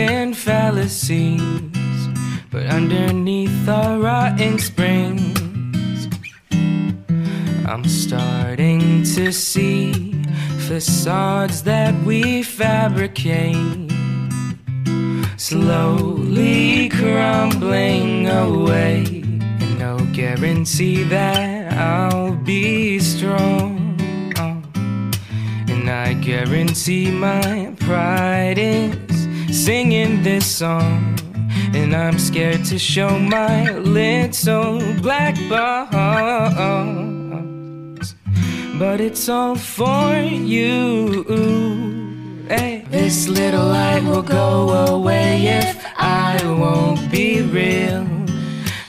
and fallacies. But underneath our rotten springs, I'm starting to see facades that we fabricate slowly crumbling away. And no guarantee that I'll be strong. And I guarantee my pride is singing this song. And I'm scared to show my little black bones. But it's all for you. Hey. This little light will go away if I won't be real.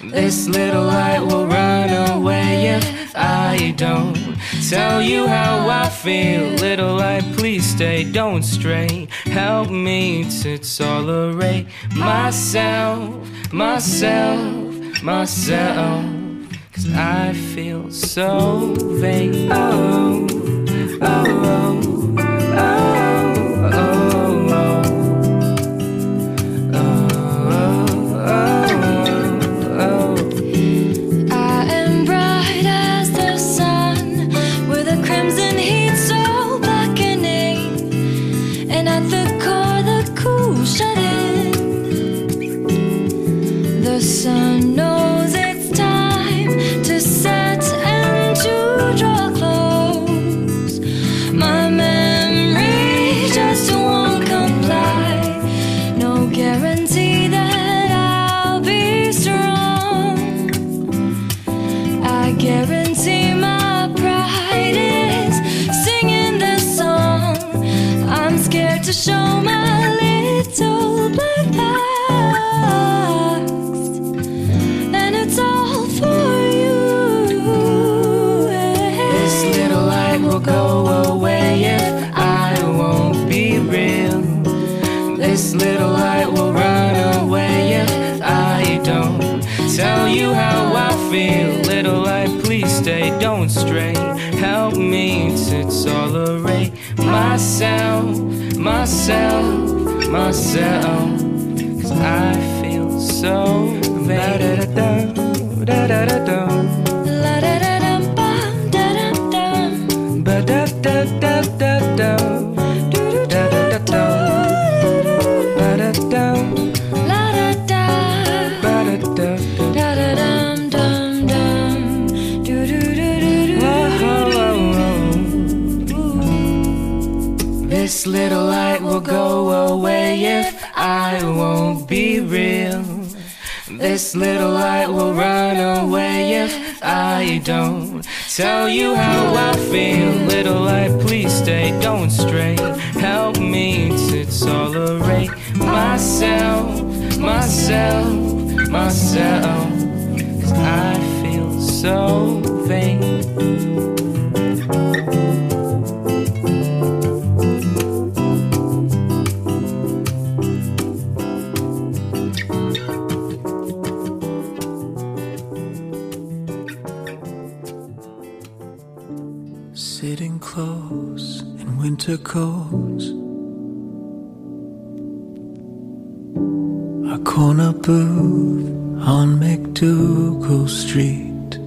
This little light will run away if I don't tell you how I feel. Little light, please stay, don't stray. Help me to tolerate myself, myself, myself. Cause I feel so vain. Oh, oh, oh, oh. Myself, myself, myself. Cause I feel so vain. Da da da da da little light will go away if I won't be real. This little light will run away if I don't tell you how I feel. Little light, please stay, don't stray. Help me to tolerate myself, myself, myself. Cause I feel so vain. A corner booth on MacDougal Street.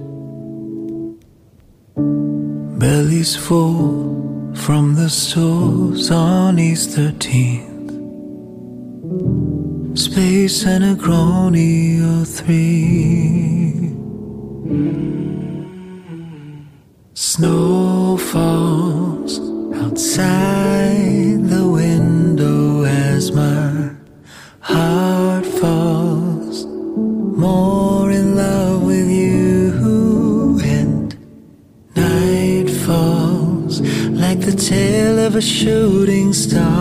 Bellies full from the stores on East 13th. Space and a crony or three. Snow falls a shooting star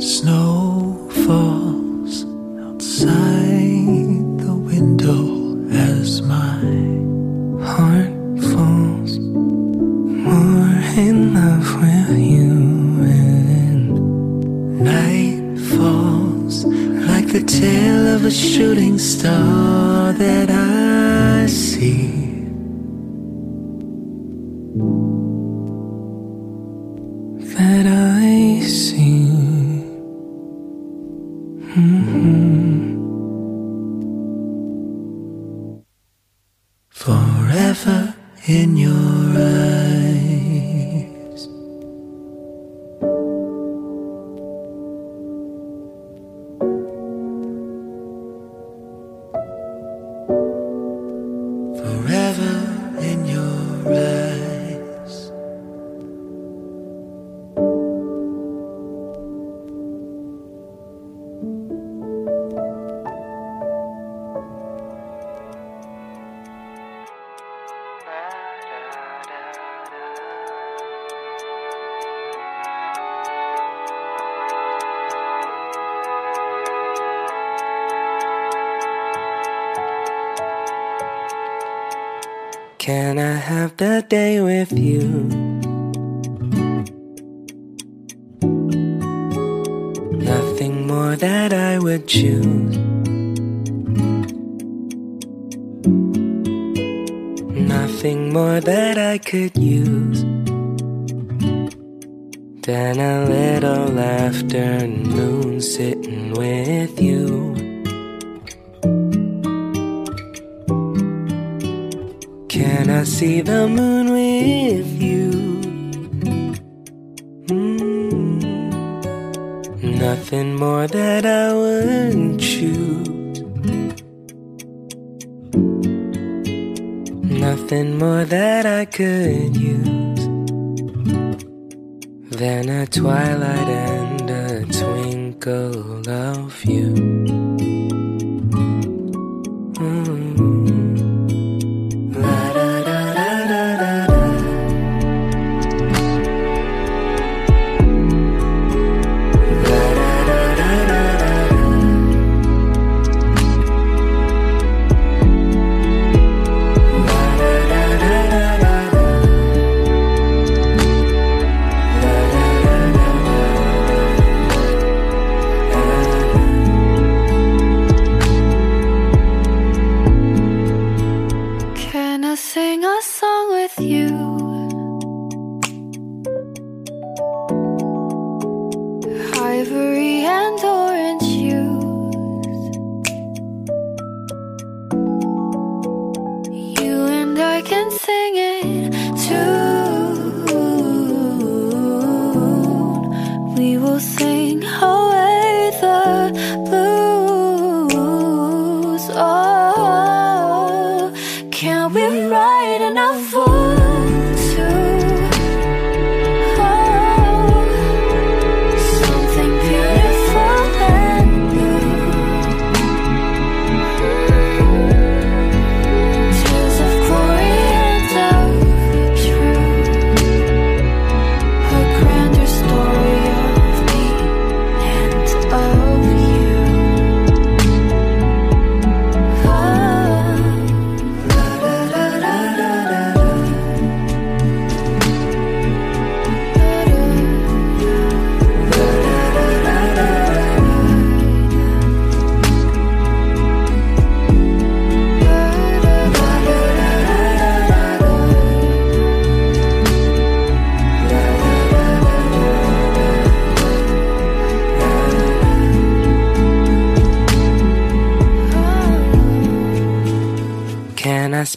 Snow falls outside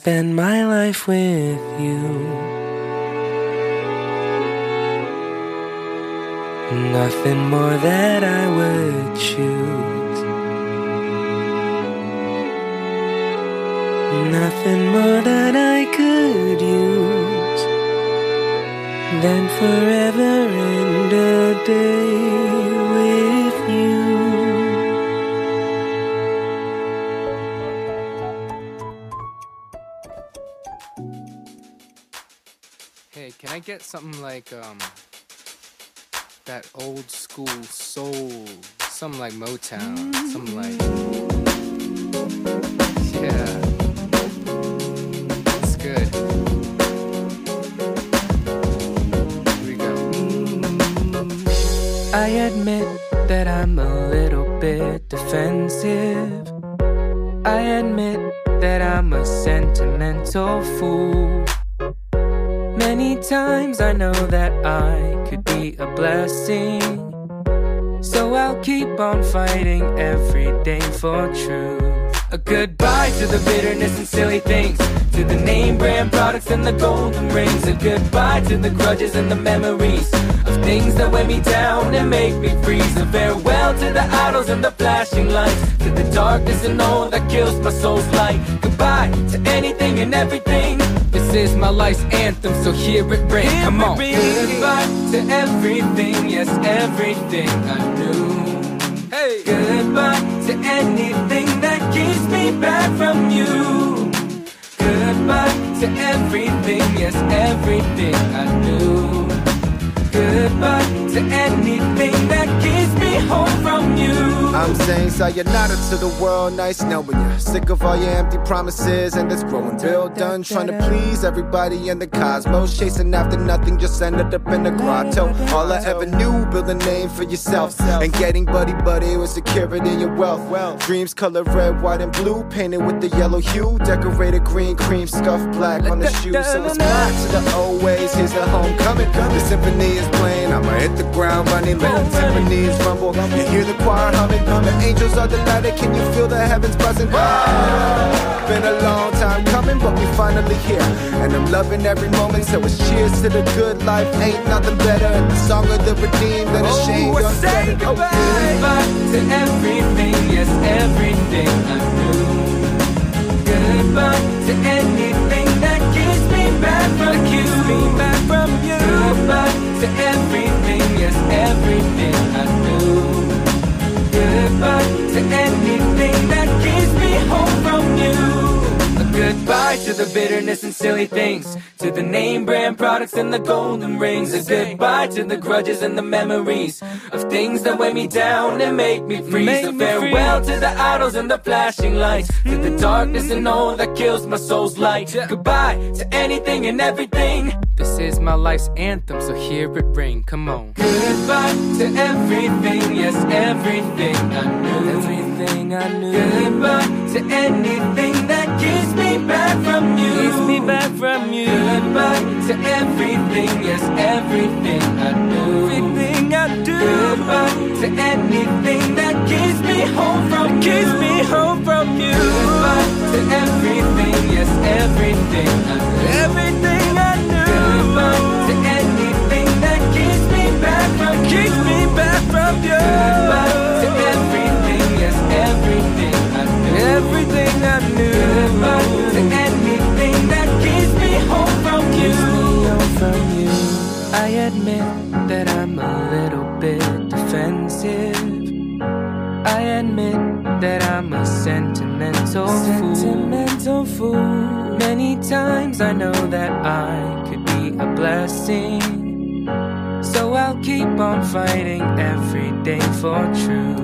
spend my life with you. Nothing more that I would choose. Nothing more that I could use than forever something like um that old school soul, something like Motown, something like yeah, it's good. Here we go. I admit that I'm a little bit defensive. I admit that I'm a sentimental fool. Many times I know that I could be a blessing. So I'll keep on fighting every day for truth. A goodbye to the bitterness and silly things. To the name brand products and the golden rings. A goodbye to the grudges and the memories of things that weigh me down and make me freeze. A farewell to the idols and the flashing lights. To the darkness and all that kills my soul's light. Goodbye to anything and everything. This is my life's anthem, so hear it ring. Come on. Goodbye to everything, yes, everything I knew. Hey. Goodbye to anything that keeps me back from you. Goodbye to everything, yes, everything I knew. Goodbye to anything that keeps me home from you. I'm saying sayonara to the world, nice knowing you. Sick of all your empty promises and this growing bill done. Trying to please everybody in the cosmos. Chasing after nothing, just ended up in the grotto. All I ever knew, build a name for yourself. And getting buddy buddy with security in your wealth. Dreams color red, white, and blue. Painted with the yellow hue. Decorated green, cream, scuffed black on the shoes. So it's back to the old ways. Here's the homecoming. The symphony is playing. I'ma hit the ground running. Let the timpanis rumble. You hear the choir humming. The angels are delighted. Can you feel the heavens buzzing? Ah, Been a long time coming, but we finally here. And I'm loving every moment. So it's cheers to the good life. Ain't nothing better. And the song of the redeemed and ashamed. Oh, say unfettered. Oh, goodbye to everything, yes, everything I knew. Goodbye to anything that keeps me back from you. Keeps me back from you. Goodbye to everything, yes, everything I knew. Goodbye to anything that keeps me home from you. Goodbye to the bitterness and silly things. To the name brand products and the golden rings. A goodbye to the grudges and the memories of things that weigh me down and make me freeze. A farewell to the idols and the flashing lights. To the darkness and all that kills my soul's light. Goodbye to anything and everything. This is my life's anthem, so hear it ring. Come on. Goodbye to everything, yes, everything I knew. Everything I knew. Goodbye to anything that keeps me back from you. Keeps me back from you. Goodbye to everything, yes, everything I knew. Everything I do. Goodbye to anything that keeps me home from you. Keeps me home from you. Goodbye to everything, yes, everything I knew. Everything I knew. Goodbye to anything that keeps me back from you. Keeps me back from you. Goodbye Everything I knew. To anything that keeps me home from you. Keeps me home from you. I admit that I'm a little bit defensive. I admit that I'm a sentimental, sentimental fool. Many times I know that I could be a blessing. So I'll keep on fighting every day for truth.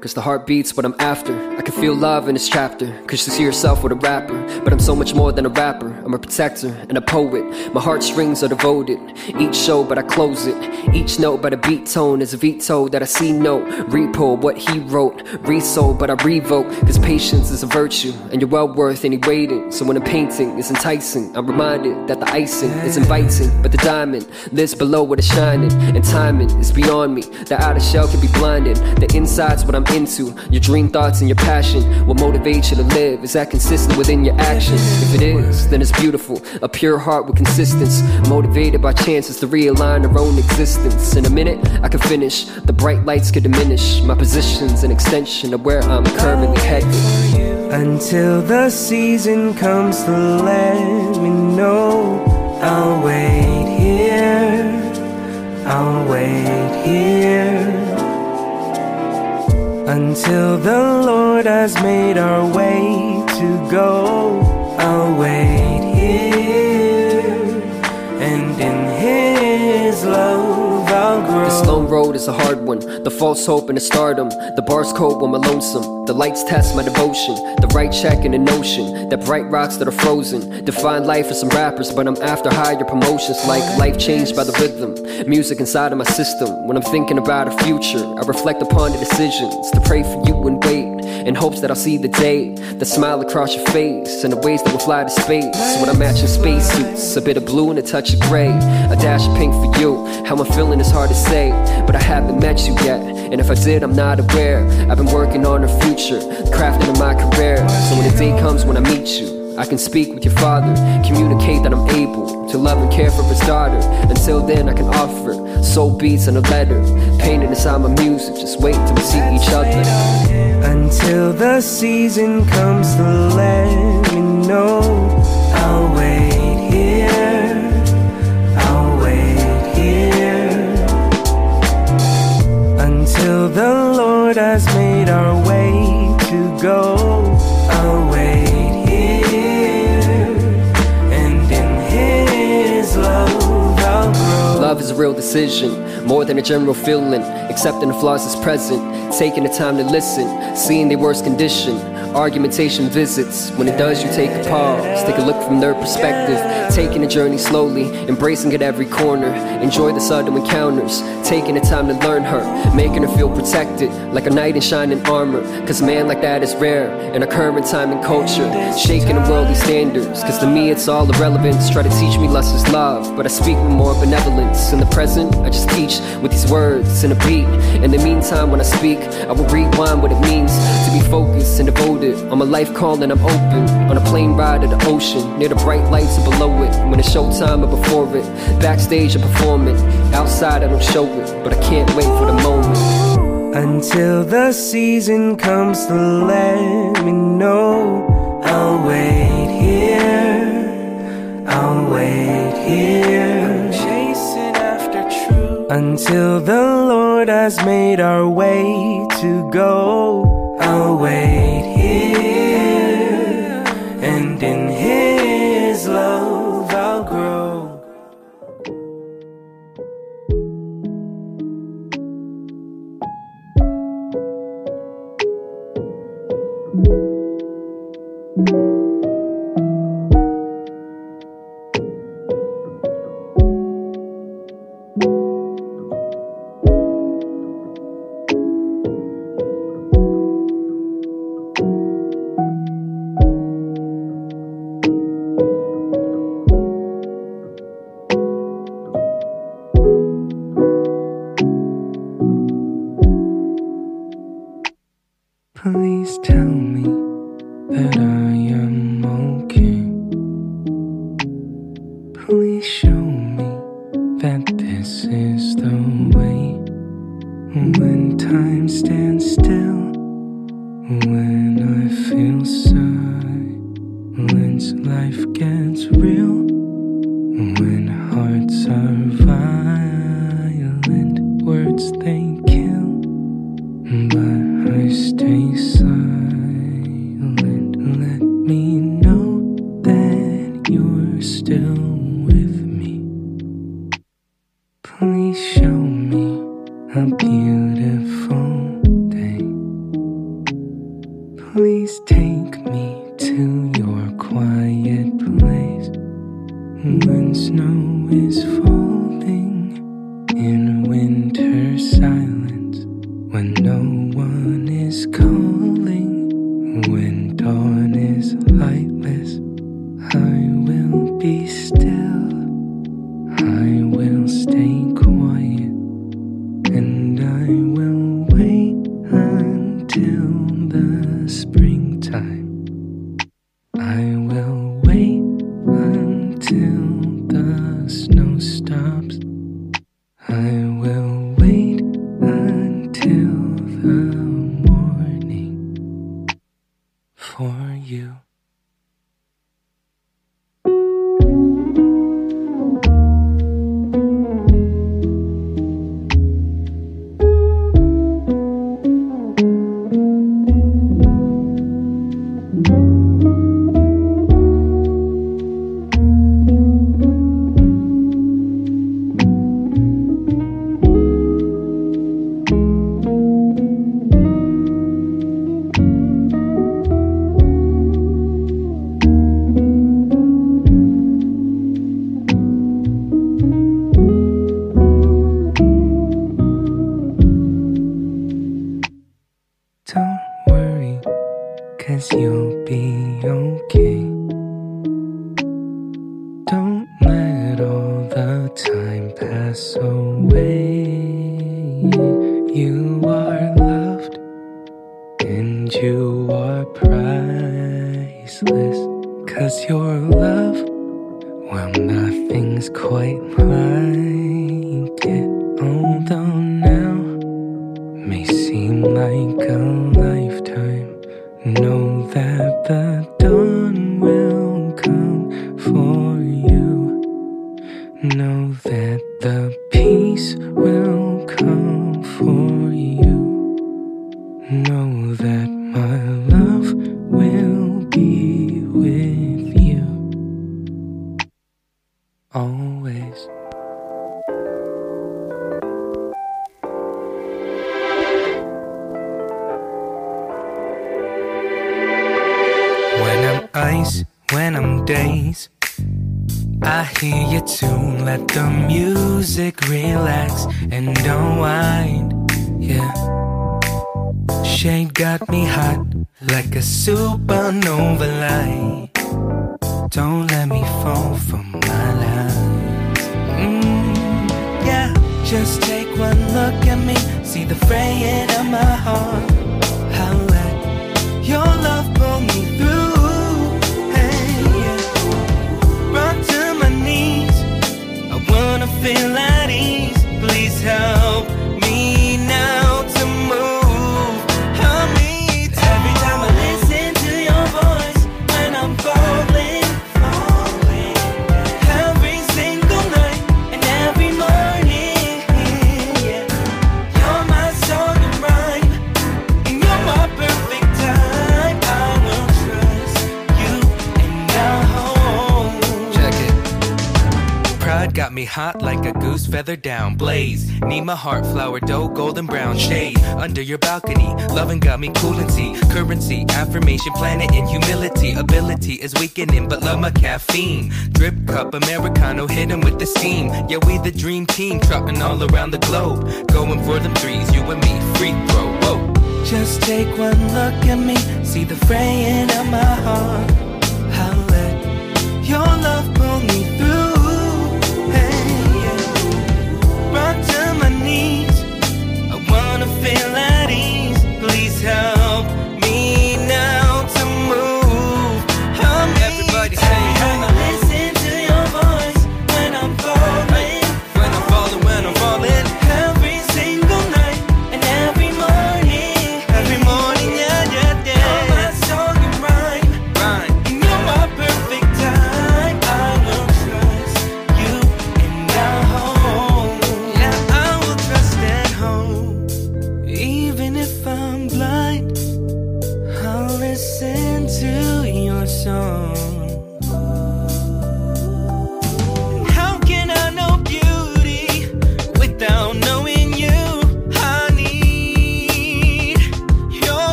Cause the heart beats what I'm after. I can feel love in this chapter. Cause you see yourself with a rapper. But I'm so much more than a rapper. I'm a protector and a poet. My heartstrings are devoted. Each show, but I close it. Each note by the beat tone is a veto that I see note. Repo what he wrote. Resold, but I revoke. Cause patience is a virtue. And you're well worth any waiting. So when a painting is enticing, I'm reminded that the icing is inviting. But the diamond lives below what is shining. And timing is beyond me. The outer shell can be blind blinded. The inside's what I'm into. Your dream thoughts and your passion. What motivates you to live? Is that consistent within your actions? If it is, then it's beautiful. A pure heart with consistency. Motivated by chances to realign our own existence. In a minute, I can finish. The bright lights could diminish. My position's an extension of where I'm currently headed. Until the season comes to let me know, I'll wait here. I'll wait here until the Lord has made our way to go. I'll wait His love. This long road is a hard one. The false hope and the stardom. The bars cold when I'm lonesome. The lights test my devotion. The right check in the notion. That bright rocks that are frozen. Define life for some rappers, but I'm after higher promotions. Like life changed by the rhythm. Music inside of my system. When I'm thinking about a future, I reflect upon the decisions to pray for you and. In hopes that I'll see the day. The smile across your face. And the ways that will fly to space. When I'm matching spacesuits. A bit of blue and a touch of gray. A dash of pink for you. How I'm feeling is hard to say. But I haven't met you yet. And if I did, I'm not aware. I've been working on the future, crafting in my career. So when the day comes when I meet you, I can speak with your father, communicate that I'm able to love and care for his daughter. Until then, I can offer soul beats and a letter, painted inside my music. Just wait till we see each other. Until the season comes to let me know, I'll wait here. I'll wait here until the Lord has made our way to go. Real decision, more than a general feeling. Accepting the flaws is present, taking the time to listen, seeing their worst condition. Argumentation visits, when it does, you take a pause. Take a look from their perspective, taking the journey slowly, embracing at every corner. Enjoy the sudden encounters, taking the time to learn her, making her feel protected, like a knight in shining armor. Cause a man like that is rare in our current time and culture. Shaking the worldly standards, cause to me it's all irrelevant. Try to teach me less is love, but I speak with more benevolence. In the present, I just teach with these words and a beat. In the meantime, when I speak, I will rewind what it means to be focused and devoted. On my life call and I'm open. On a plane ride to the ocean, near the bright lights and below it. When it's showtime or before it, backstage I perform it. Outside I don't show it, but I can't wait for the moment. Until the season comes to let me know, I'll wait here. I'll wait here. Chasing after truth. Until the Lord has made our way to go, I'll wait me hot like a goose feather down. Blaze, need my heart flower dough, golden brown shade. Under your balcony, loving got me coolancy. Currency, affirmation, planet, in humility. Ability is weakening, but love my caffeine. Drip cup, Americano, hit him with the steam. Yeah, we the dream team, trotting all around the globe. Going for them threes, you and me, free throw. Whoa. Just take one look at me, see the fraying of my heart.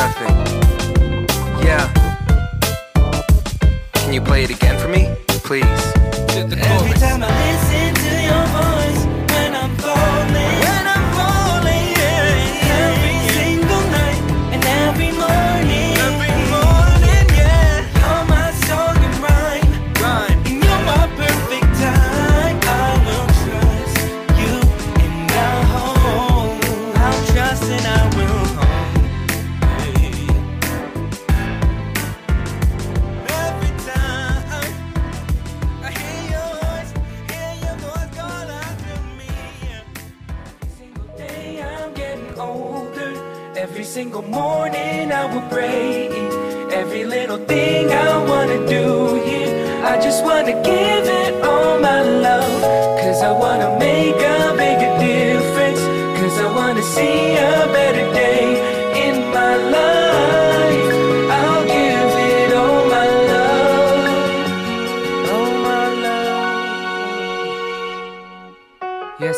Nothing. Yeah. Can you play it again for me, please?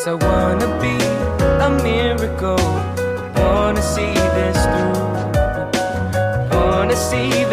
Yes, I wanna be a miracle. Wanna see this through. Wanna see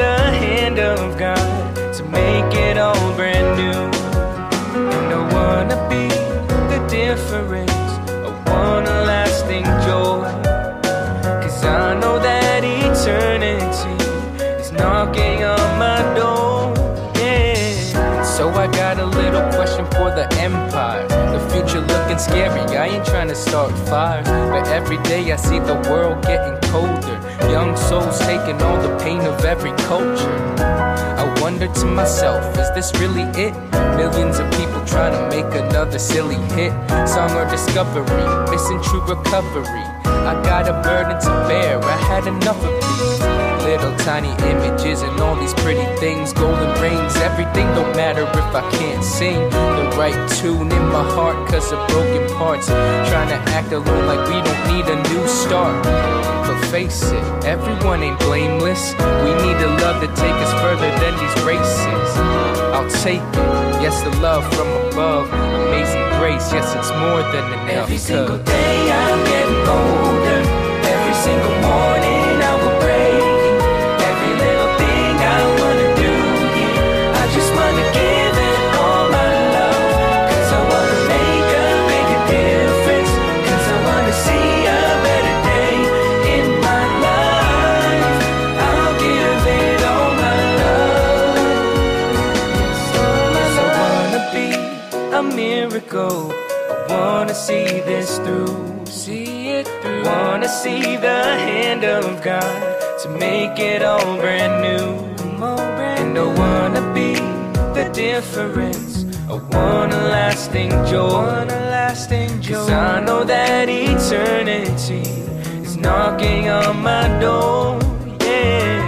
ain't trying to start fires. But every day I see the world getting colder. Young souls taking all the pain of every culture. I wonder to myself, is this really it? Millions of people trying to make another silly hit. Song or discovery, missing true recovery. I got a burden to bear, I had enough of these. Little tiny images and all these pretty things. Golden rings, everything don't matter if I can't sing the right tune in my heart, cause of broken parts. Trying to act alone like we don't need a new start. But face it, everyone ain't blameless. We need a love to take us further than these races. I'll take it, yes, the love from above. Amazing grace, yes, it's more than enough. Every single day I'm getting older. Every single morning miracle. I wanna see this through. See it through. Wanna see the hand of God to make it all brand new. And I wanna be the difference. I want a lasting joy. Cause I know that eternity is knocking on my door. Yeah.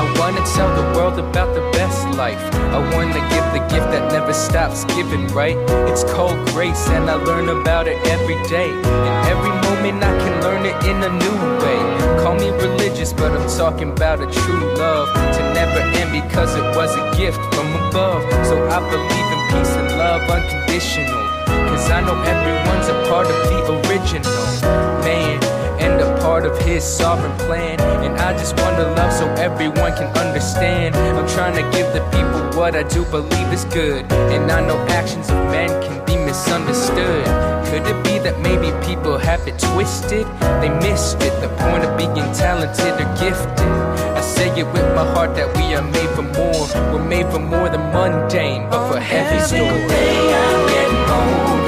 I wanna tell the world about the life. I wanna give the gift that never stops giving, right? It's called grace, and I learn about it every day. And every moment I can learn it in a new way. Call me religious, but I'm talking about a true love to never end because it was a gift from above. So I believe in peace and love unconditional. Cause I know everyone's a part of the original. Man, and a part of his sovereign plan. And I just want to love so everyone can understand. I'm trying to give the people what I do believe is good. And I know actions of men can be misunderstood. Could it be that maybe people have it twisted? They missed it, the point of being talented or gifted. I say it with my heart that we are made for more. We're made for more than mundane, but for heavy Every single stories. day I'm getting older.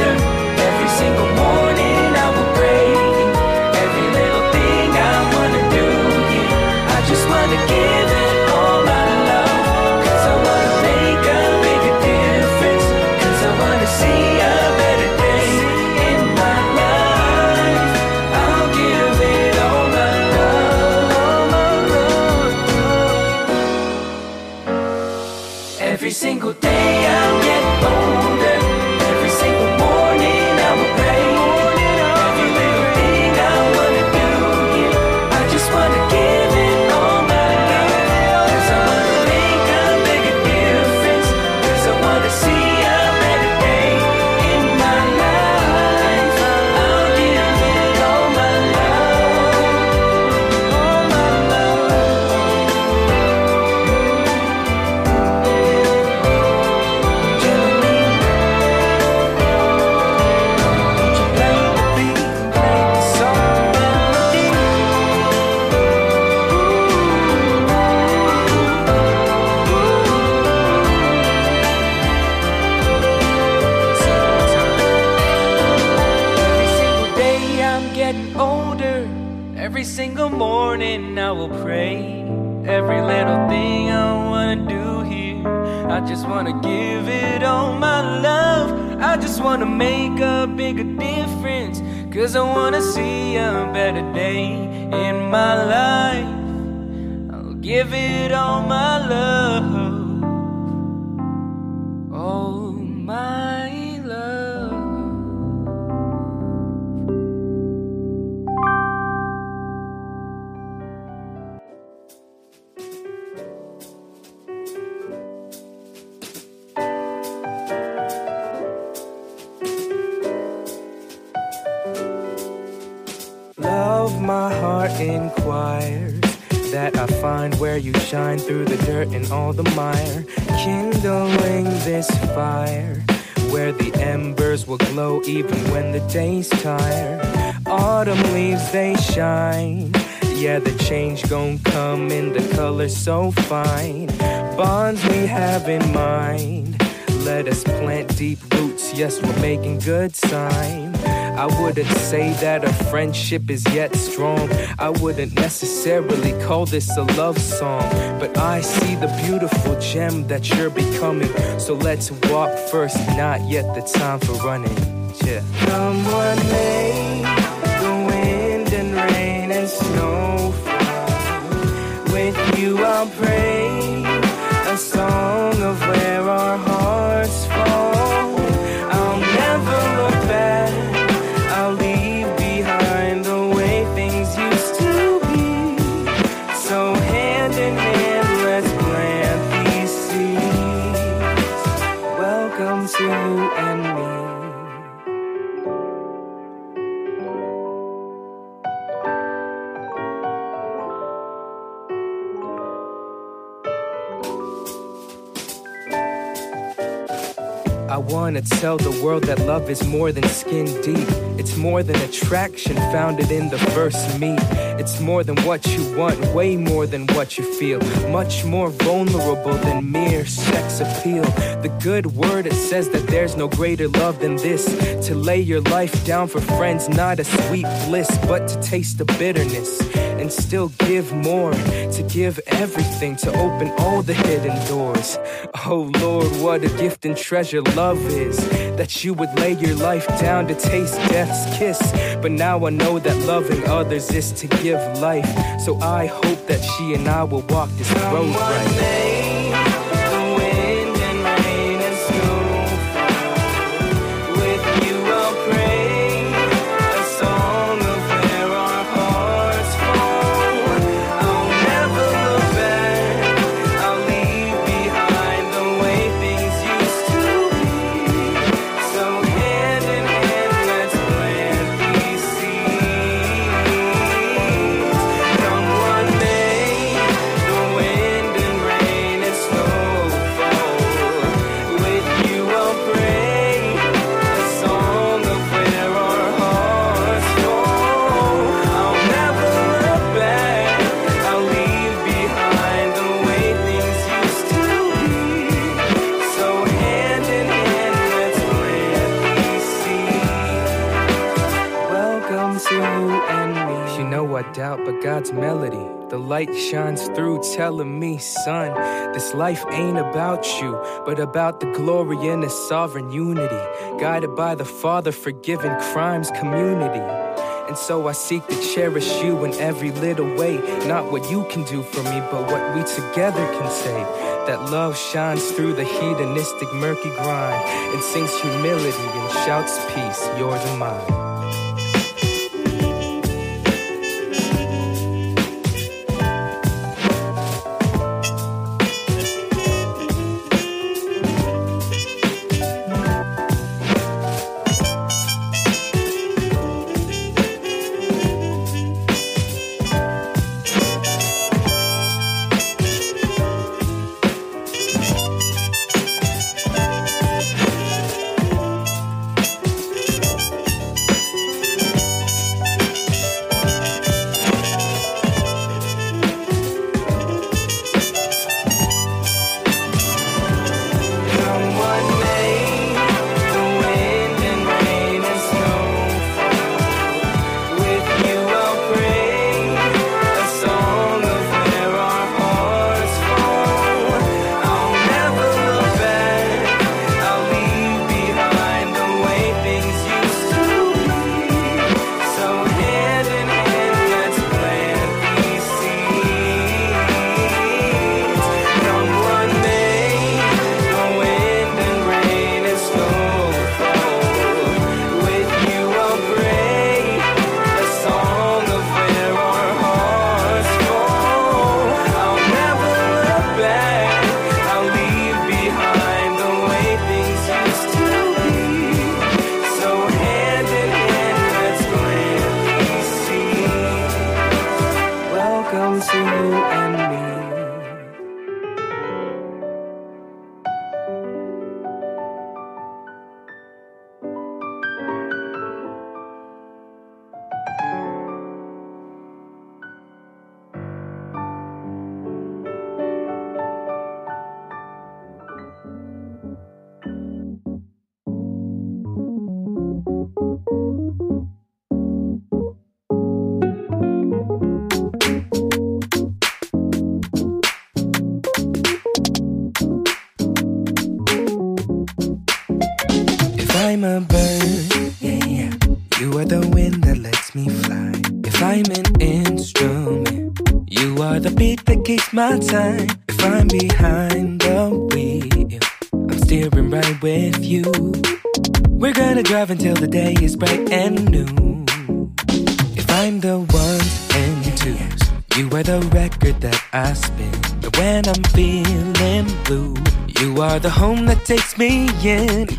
That our friendship is yet strong. I wouldn't necessarily call this a love song. But I see the beautiful gem that you're becoming. So let's walk first, not yet the time for running. Yeah. What Welcome to you and wanna tell the world that love is more than skin deep. It's more than attraction founded in the first meet. It's more than what you want, way more than what you feel. Much more vulnerable than mere sex appeal. The good word it says that there's no greater love than this. To lay your life down for friends, not a sweet bliss, but to taste the bitterness and still give more. To give everything, to open all the hidden doors. Oh Lord, what a gift and treasure love is. That you would lay your life down to taste death's kiss. But now I know that loving others is to give life. So I hope that she and I will walk this road right. Melody. The light shines through, telling me, son, this life ain't about you, but about the glory in the sovereign unity. Guided by the Father, forgiving crimes, community. And so I seek to cherish you in every little way. Not what you can do for me, but what we together can say. That love shines through the hedonistic, murky grind and sings humility and shouts peace, yours and mine.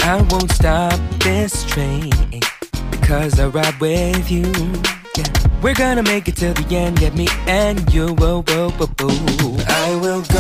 I won't stop this train because I ride with you. Yeah. We're gonna make it till the end, get me and you. Whoa, whoa, whoa, whoa. I will go.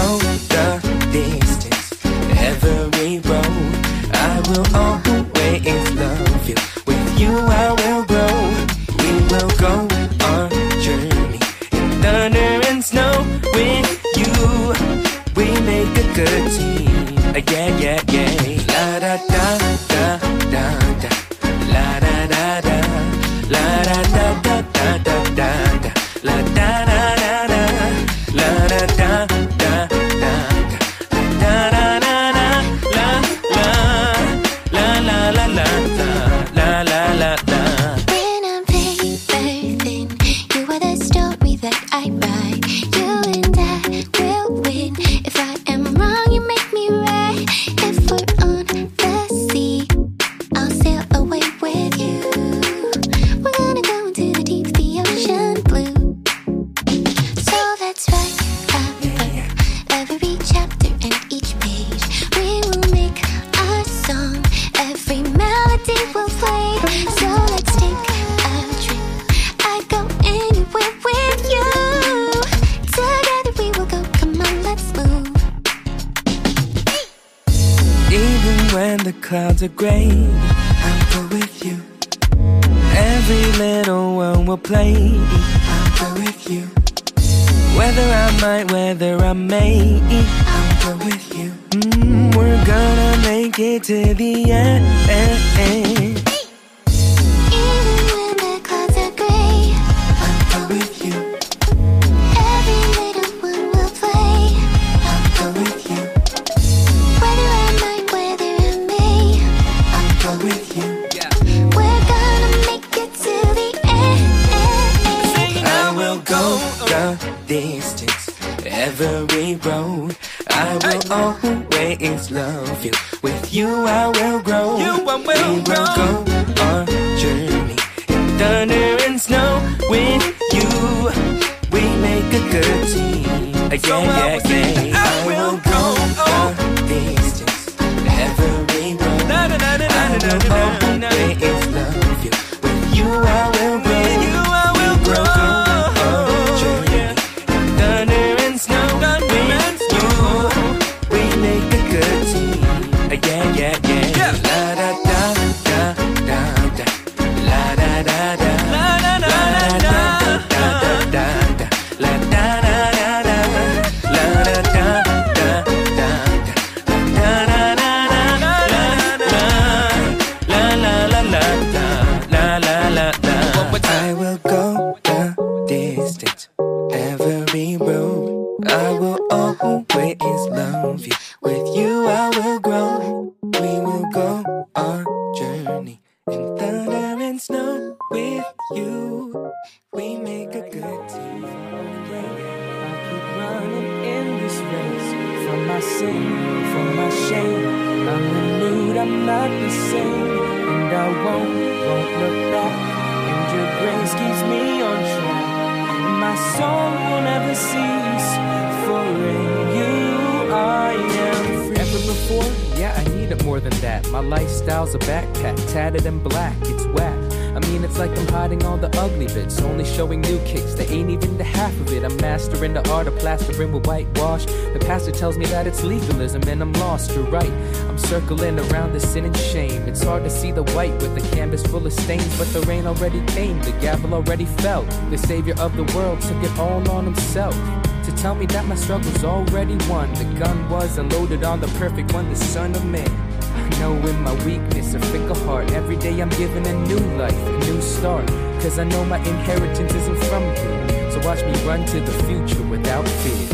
struggle's already won. The gun was unloaded on the perfect one, the Son of Man. I know in my weakness, a fickle heart, every day I'm given a new life, a new start. Cause I know my inheritance isn't from here. So watch me run to the future without fear.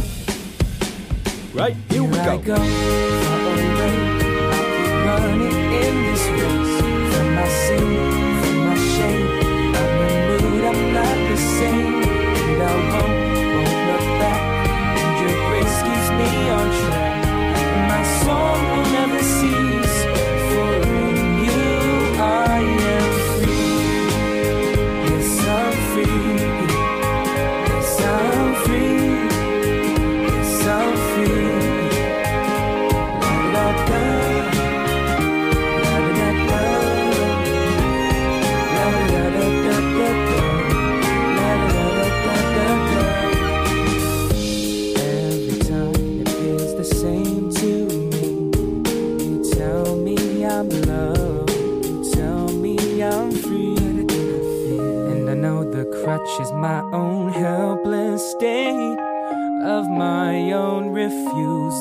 Right, here, here we go. I go. Running in this race from my sin.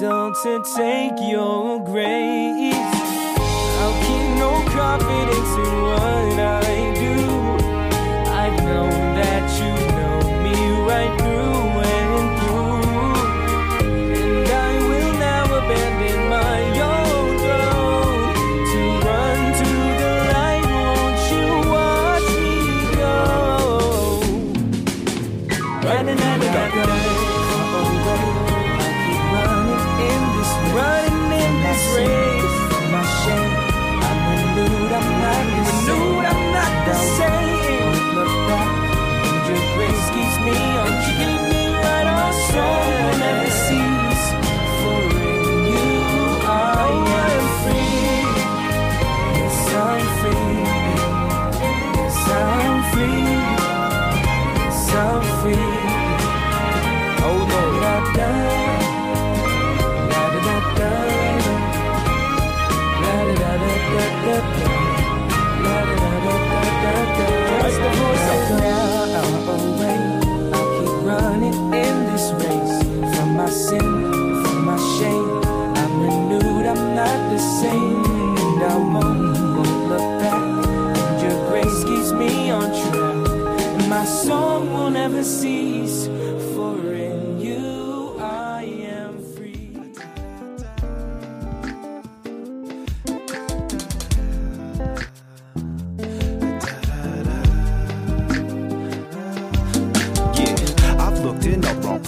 Refusal to take your grace. I'll keep no confidence in what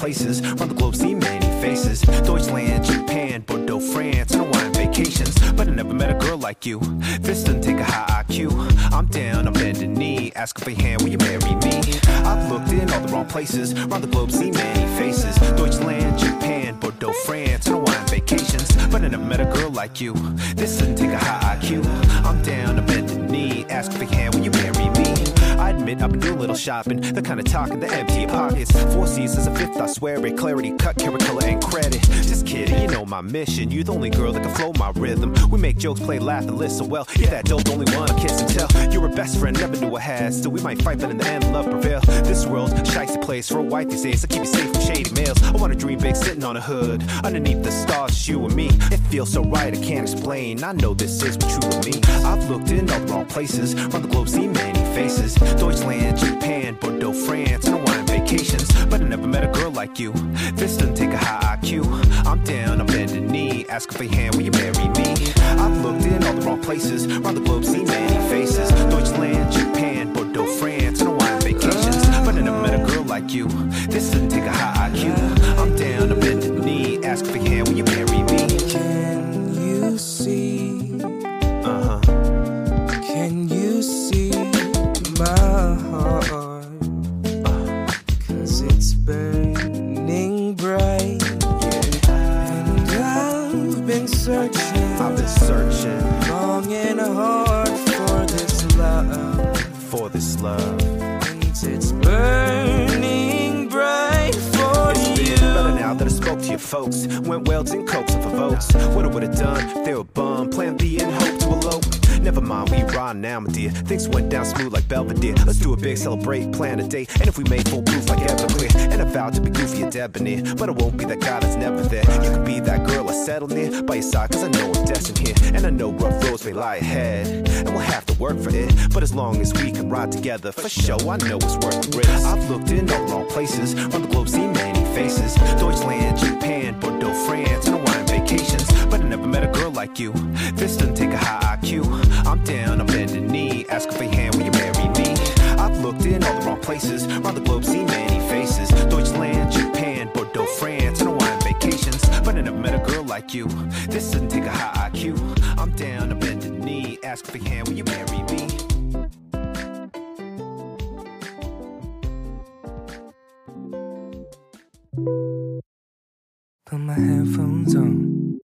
places. Around the globe, seen many faces. Deutschland, Japan, Bordeaux, France, and Hawaiian vacations. But I never met a girl like you. This doesn't take a high IQ. I'm down, I'm bending knee. Asking for your hand, will you marry me? I've looked in all the wrong places. Around the globe, seen many faces. Deutschland, Japan, Bordeaux, France, and Hawaiian vacations. But I never met a girl like you. This doesn't take a high IQ. I'm down, I'm bending knee. Asking for your hand, will you marry me? I admit I've been doing a little shopping, the kind of talking that empty pockets. Four seasons, a fifth, I swear it. Clarity, cut, carat, color, and credit. Just kidding, you know my mission. You're the only girl that can flow my rhythm. We make jokes, play, laugh, and listen well. You're that dope, only one I kiss and tell. You're a best friend, never knew I had. Still, we might fight, but in the end, love prevail. This world's a shicey place for a wife these days. I keep you safe from shady males. I wanna dream big, sitting on a hood. Underneath the stars, you and me. It feels so right, I can't explain. I know this is what true to me. I've looked in all the wrong places. Around the globe, seen many faces. Deutschland, Japan, Bordeaux, France, and Hawaiian vacations. But I never met a girl like you. This doesn't take a high IQ. I'm down, I'm bending knee. Asking for your hand, will you marry me? I've looked in all the wrong places. Around the globe, seen many faces. Deutschland, Japan, Bordeaux, France, and Hawaiian vacations. But I never met a girl like you. This doesn't take a high IQ. I'm down, I'm bending knee. Asking for Your folks. Went welds and cokes for votes. What I would have done they were bum. Plan B and hope to elope. Never mind, we ride now, my dear. Things went down smooth like Belvedere. Let's do a big celebrate, plan a date. And if we made full proof like Everclear. And I vowed to be goofy and debonair. But I won't be that guy that's never there. You can be that girl I settle near by your side, cause I know I'm destined here. And I know rough roads may lie ahead. And we'll have to work for it. But as long as we can ride together, for sure, I know it's worth the risk. I've looked in all wrong places. Around the globe, seen many faces. Deutschland, Japan, Bordeaux, France, and Hawaiian vacations. But I never met a girl like you. This doesn't take a high IQ. I'm down, I'm bending knee. Ask for a hand, will you marry me? I've looked in all the wrong places. Around the globe, seen many faces. Deutschland, Japan, Bordeaux, France, and Hawaiian vacations. But I never met a girl like you. This doesn't take a high IQ. I'm down to bend the knee. Ask for a hand, will you marry me? Put my headphones on.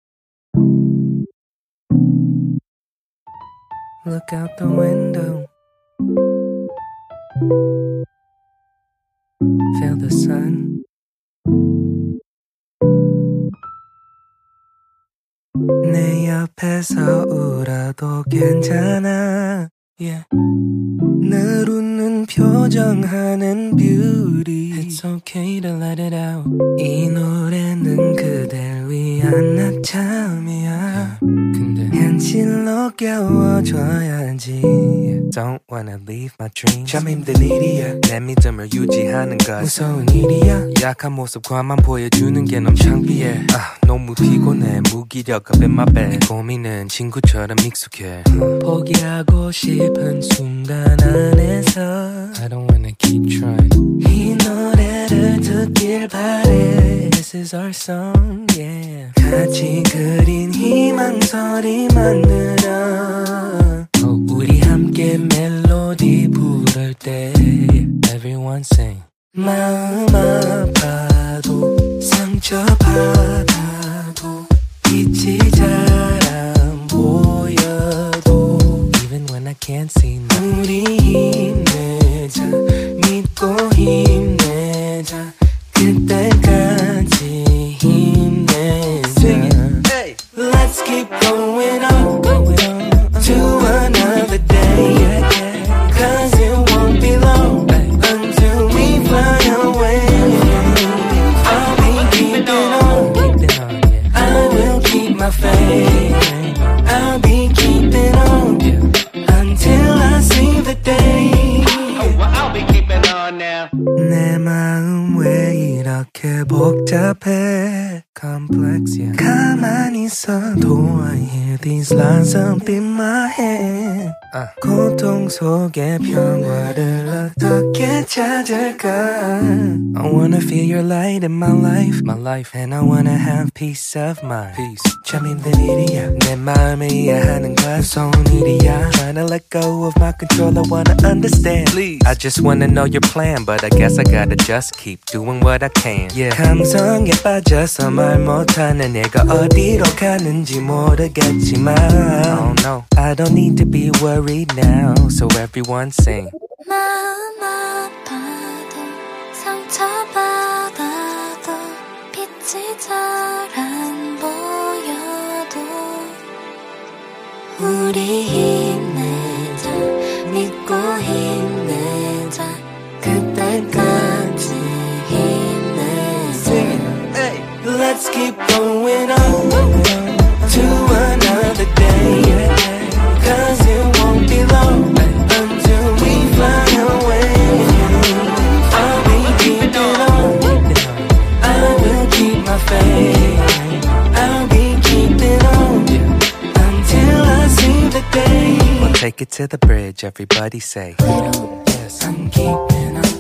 Look out the window. Feel the sun. 내 옆에서 울어도 괜찮아. Yeah. 표정하는 beauty. It's okay to let it out. 이 노래는 그댈 위한 낮잠이야. 현실로 깨워줘야지. Don't wanna leave my dreams. 참 힘든 일이야. 내 믿음을 유지하는 것. 무서운 일이야. 약한 모습과만 보여주는 게 너무 창피해. 아, 너무 피곤해. 무기력 up in my bed. 고민은 친구처럼 익숙해. 포기하고 싶은 순간 안에서 I don't wanna keep trying. 이 노래를 듣길 바래. This is our song, yeah. 같이 그린 희망 소리만 들어. Oh, 우리 함께 멜로디 부를 때 Everyone sing. 마음 아파도 상처받아도 빛이 잘 안 보여도 Even when I can't see now. 우리 힘내자 믿고 힘내자 그때까지 Let's keep going on to another day Cause it won't be long until we fly away I'll be keeping on I will keep my faith I'll be keeping on until I see the day I'll be keeping on now. 내 마음 왜 이렇게 복잡해 complex yeah. 가만히 있어도 I hear these lines up in my head 고통 속에 평화를 어떻게 찾을까 I wanna feel your light in my life my life and I wanna have peace of mind peace 참 힘든 일이야 내 마음을 이해하는 건 무서운 일이야 Trying to let go of my control I wanna understand Please I just wanna know your plan But I guess I gotta just keep doing what I can Yeah. 감성에 빠져서 말 못하는 얘가 어디로 가는지 모르겠지만 Oh no. I don't need to be worried now So everyone sing. 마음 아파도 상처받아도 빛이 잘 안 보여도 우리 힘내자 믿고 힘내자 그때까지 keep going on to another day. Cause it won't be long until we fly away. I'll be keeping on. I will keep my faith. I'll be keeping on until I see the day. We'll take it to the bridge, everybody say. Yes, I'm keeping on.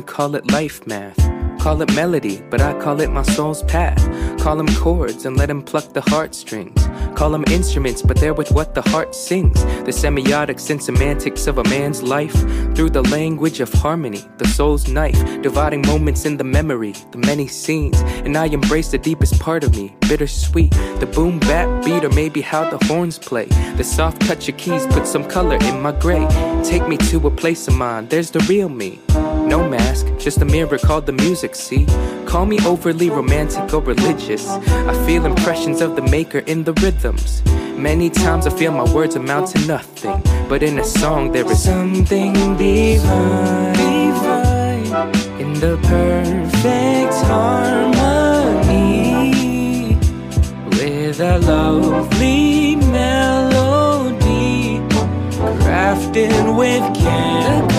Wanna call it life math. Call it melody, but I call it my soul's path. Call them chords and let them pluck the heartstrings. Call them instruments, but they're with what the heart sings. The semiotics and semantics of a man's life. Through the language of harmony, the soul's knife. Dividing moments in the memory, the many scenes. And I embrace the deepest part of me, bittersweet. The boom bap beat, or maybe how the horns play. The soft touch of keys put some color in my gray. Take me to a place of mine, there's the real me. No mask, just a mirror called the music, see? Call me overly romantic or religious. I feel impressions of the maker in the rhythms. Many times I feel my words amount to nothing. But in a song there is something divine, in the perfect harmony with a lovely melody crafted with care.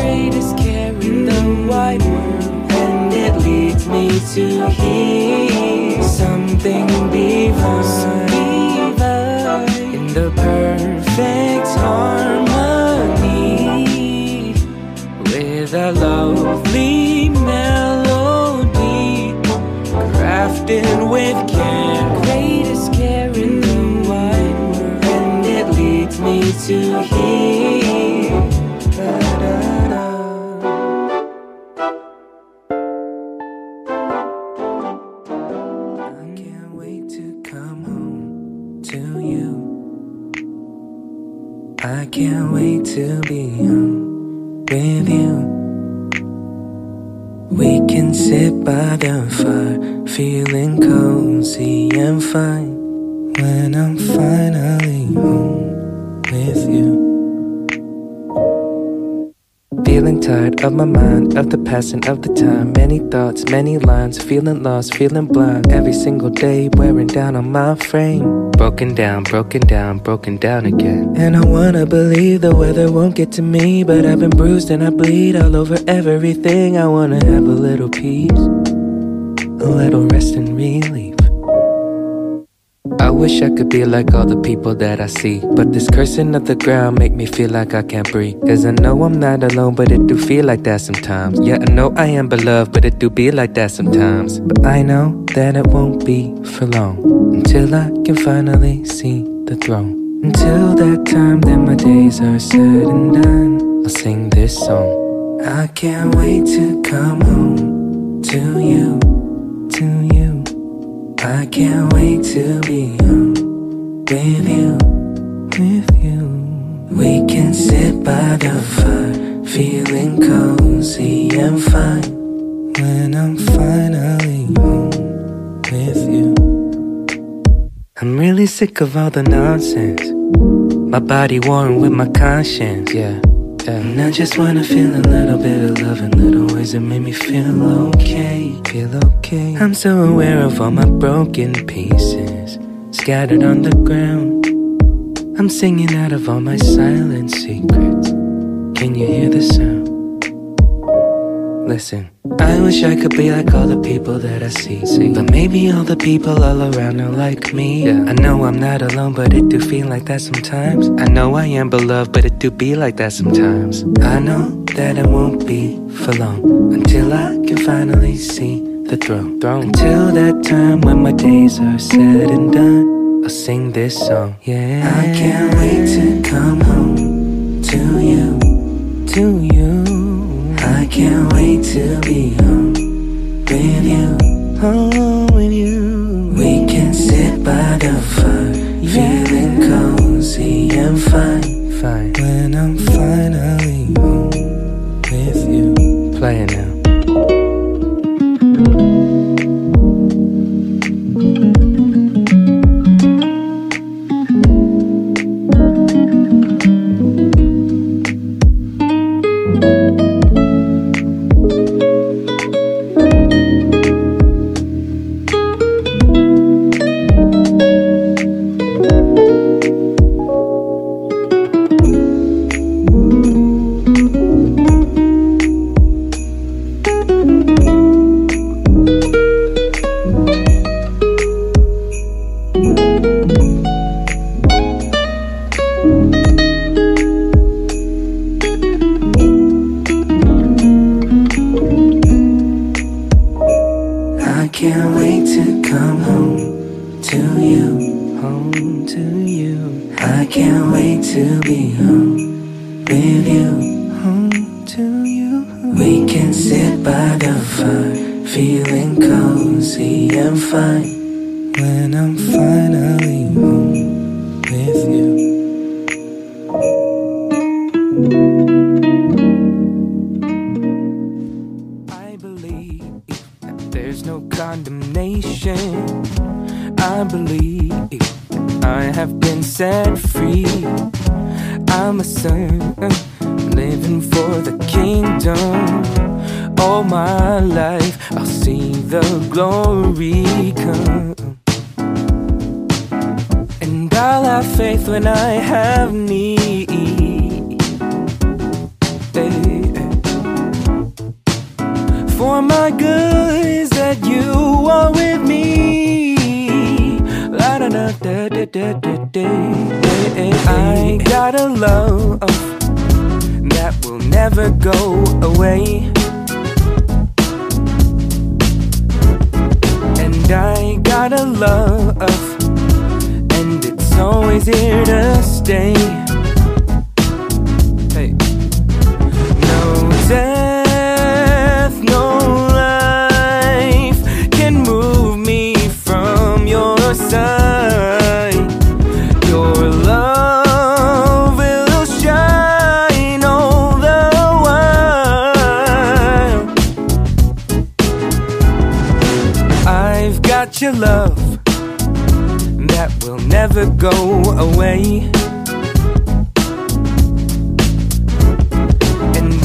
Me to hear something divine, in the perfect harmony with a lovely melody crafted with care. Greatest care in the wide world, and it leads me to here. By the fire, feeling cozy and fine. When I'm finally Of my mind, of the passing of the time. Many thoughts, many lines, feeling lost, feeling blind. Every single day wearing down on my frame. Broken down, broken down, broken down again. And I wanna believe the weather won't get to me, but I've been bruised and I bleed all over everything. I wanna have a little peace, a little rest and relief. I wish I could be like all the people that I see. But this cursing of the ground make me feel like I can't breathe. Cause I know I'm not alone, but it do feel like that sometimes. Yeah, I know I am beloved, but it do be like that sometimes. But I know that it won't be for long until I can finally see the throne. Until that time, then my days are said and done. I'll sing this song. I can't wait to come home to you, to you. I can't wait to be home with you, with you. We can sit by the fire, feeling cozy and fine. When I'm finally home with you. I'm really sick of all the nonsense. My body warring with my conscience, yeah. And I just wanna feel a little bit of love in little ways that make me feel okay. Feel okay. I'm so aware of all my broken pieces scattered on the ground. I'm singing out of all my silent secrets. Can you hear the sound? Listen. I wish I could be like all the people that I see. see. But maybe all the people all around are like me. Yeah. I know I'm not alone, but it do feel like that sometimes. I know I am beloved, but it do be like that sometimes. I know that it won't be for long until I can finally see the throne. Throne. Until that time when my days are said and done. I'll sing this song. Yeah. I can't wait to come home to you. to wait to be home with you. Home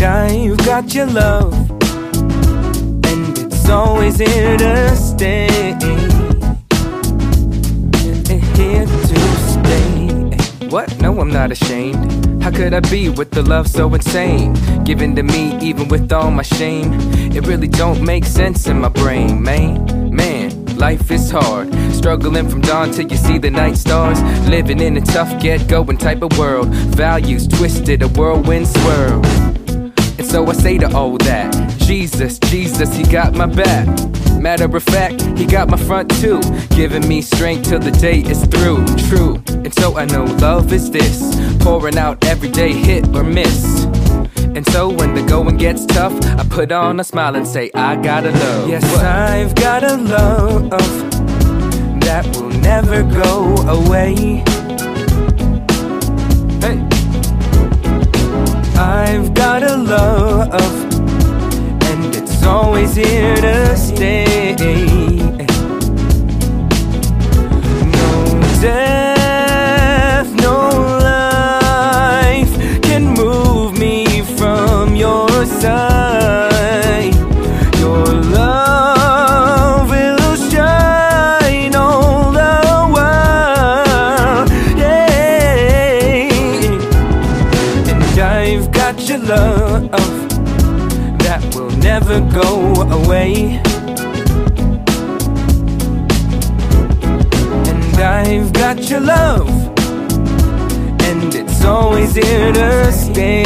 And I've got your love, and it's always here to stay. Here to stay. What? No, I'm not ashamed. How could I be with the love so insane? Given to me, even with all my shame. It really don't make sense in my brain, man. Man, life is hard. Struggling from dawn till you see the night stars. Living in a tough, get going type of world. Values twisted, a whirlwind swirl. And so I say to all that Jesus, Jesus, he got my back. Matter of fact, he got my front too. Giving me strength till the day is through. True. And so I know love is this pouring out every day, hit or miss. And so when the going gets tough, I put on a smile and say, I gotta love. Yes, I've got a love that will never go away. Hey. I've got a love, and it's always here to stay. No death, away. And I've got your love, and it's always here to stay.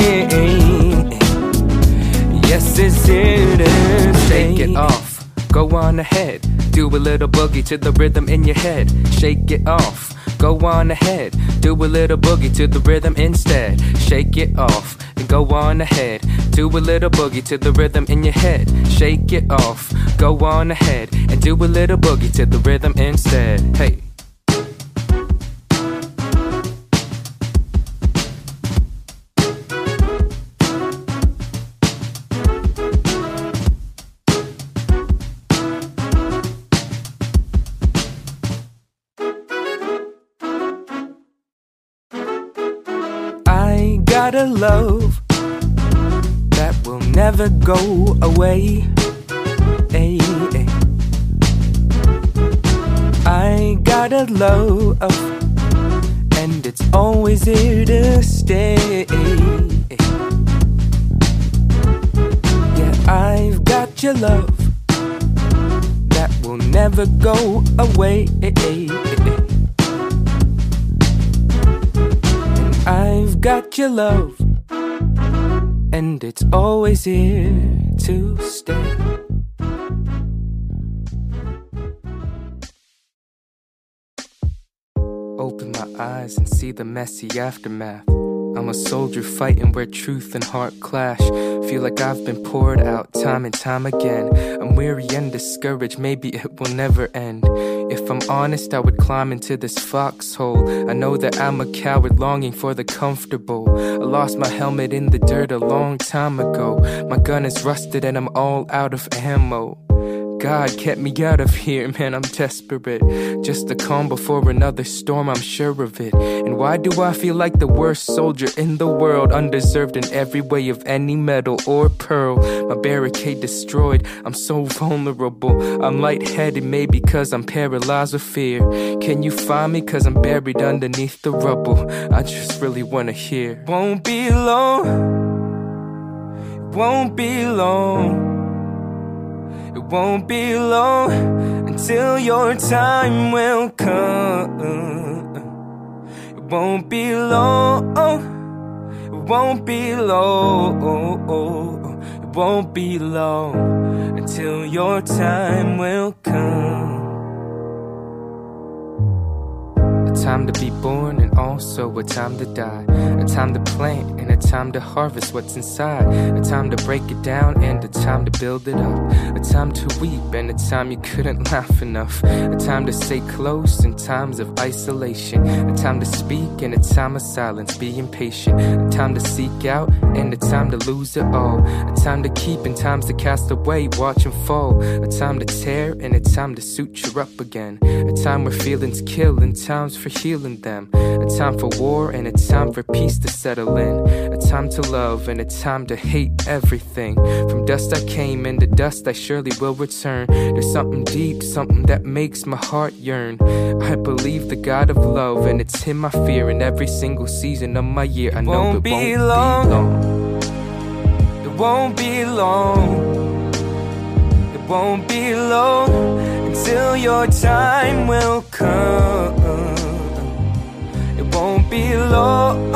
Yes, it's here to stay. Shake it off, go on ahead. Do a little boogie to the rhythm in your head. Shake it off, go on ahead. Do a little boogie to the rhythm instead. Shake it off, then go on ahead. Do a little boogie to the rhythm in your head. Shake it off. Go on ahead and do a little boogie to the rhythm instead. Hey. Got a love that will never go away. Ay, ay. I got a love, and it's always here to stay. Yeah, I've got your love that will never go away. And I've got your love, and it's always here to stay. Open my eyes and see the messy aftermath. I'm a soldier fighting where truth and heart clash. Feel like I've been poured out time and time again. I'm weary and discouraged, maybe it will never end. If I'm honest, I would climb into this foxhole. I know that I'm a coward longing for the comfortable. I lost my helmet in the dirt a long time ago. My gun is rusted and I'm all out of ammo. God kept me out of here, man, I'm desperate. Just a calm before another storm, I'm sure of it. And why do I feel like the worst soldier in the world? Undeserved in every way of any metal or pearl. My barricade destroyed, I'm so vulnerable. I'm lightheaded, maybe cause I'm paralyzed with fear. Can you find me? Cause I'm buried underneath the rubble. I just really wanna hear. Won't be long, won't be long. Won't be long until your time will come. It won't be long. It won't be long. It won't be long until your time will come. A time to be born and also a time to die. A time to plant and a time to harvest what's inside. A time to break it down and a time to build it up. A time to weep and a time you couldn't laugh enough. A time to stay close in times of isolation. A time to speak and a time of silence, being patient. A time to seek out and a time to lose it all. A time to keep and times to cast away, watch and fall. A time to tear and a time to suture up again. A time where feelings kill and times for healing them. A time for war and a time for peace to settle in. A time to love and a time to hate everything. From dust I came and to dust I surely will return. There's something deep, something that makes my heart yearn. I believe the God of love and it's Him I fear in every single season of my year. I know Won't it won't long. be long. It won't be long. It won't be long until your time will come. It won't be long.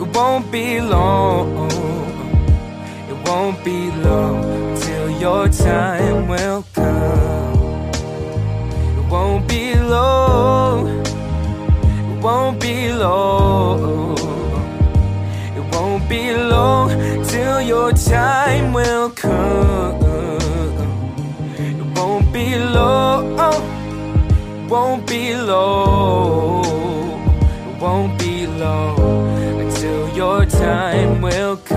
It won't be long. It won't be long till your time will come. It won't be long. It won't be long. It won't be long till your time will come. It won't be long. Won't be long. Won't be long until your time will come.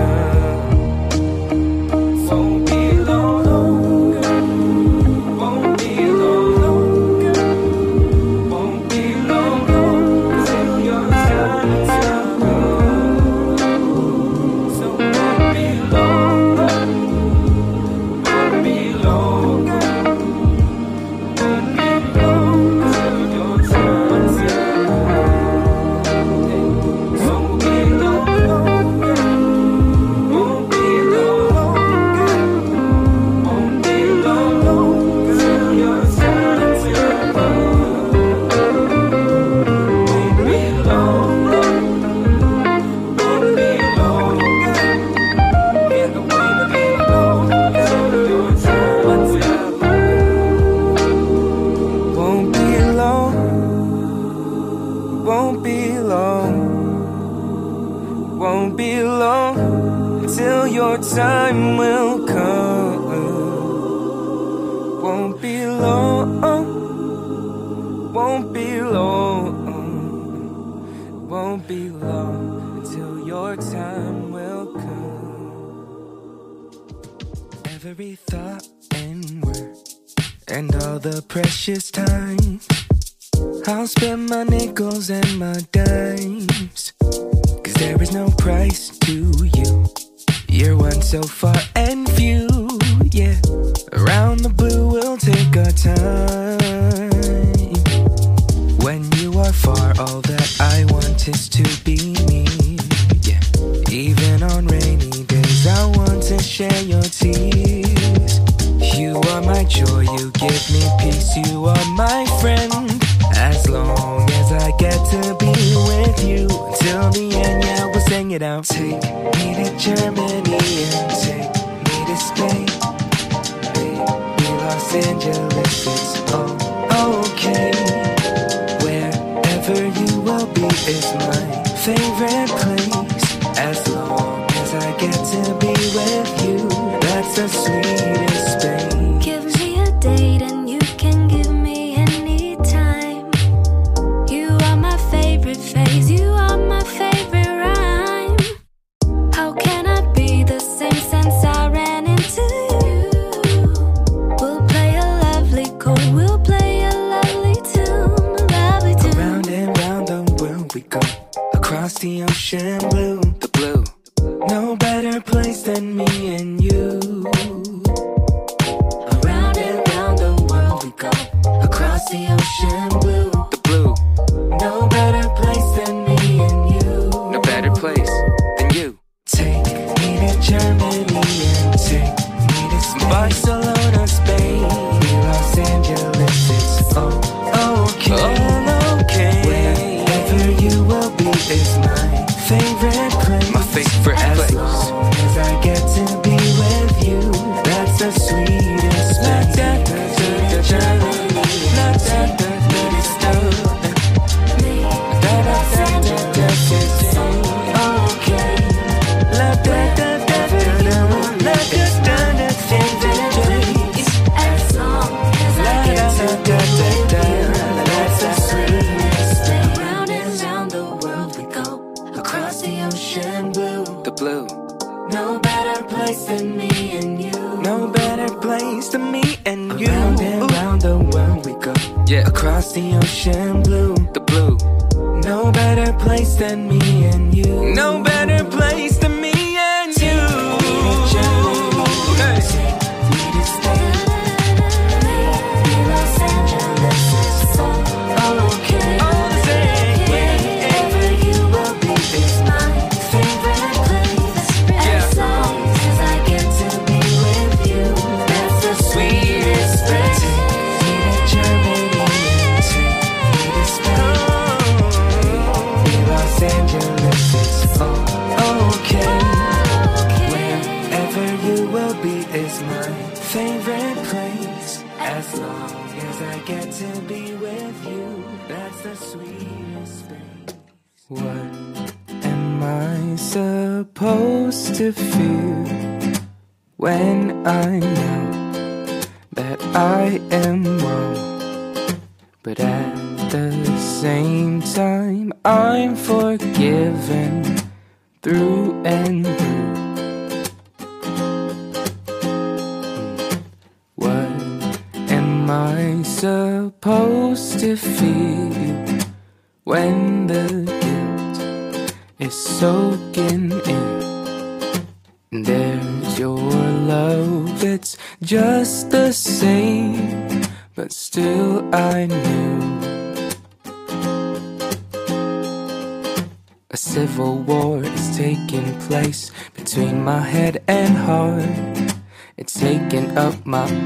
favorite.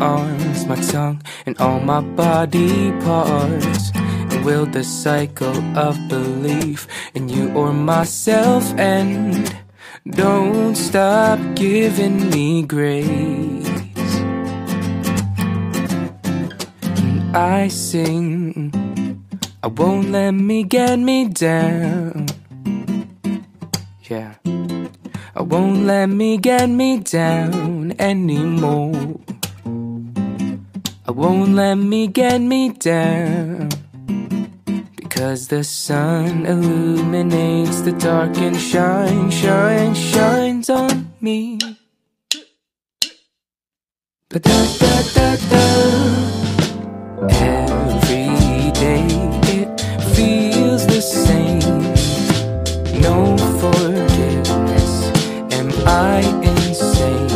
arms, my tongue, and all my body parts. And will the cycle of belief in you or myself end? Don't stop giving me grace. And I sing, I won't let me get me down. Yeah. I won't let me get me down anymore. Because the sun illuminates the dark and shine, shine, shines on me. But da da da da. Every day it feels the same. No forgiveness. Am I insane?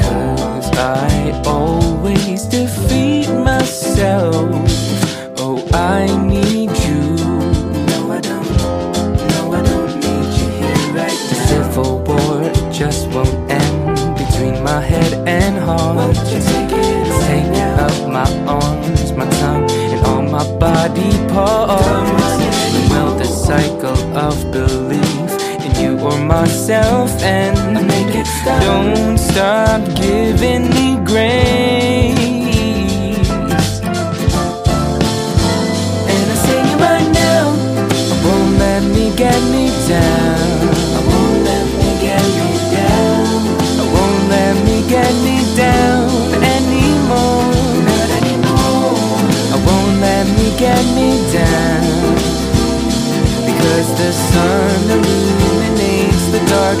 Cause I always defeat myself. Oh, I need you. No, I don't. No, I don't need you here right now. Civil war just won't end between my head and heart. Won't Take up my arms, my tongue, and all my body parts. Will the cycle of belief in you or myself and make it stop? Don't stop giving me grace.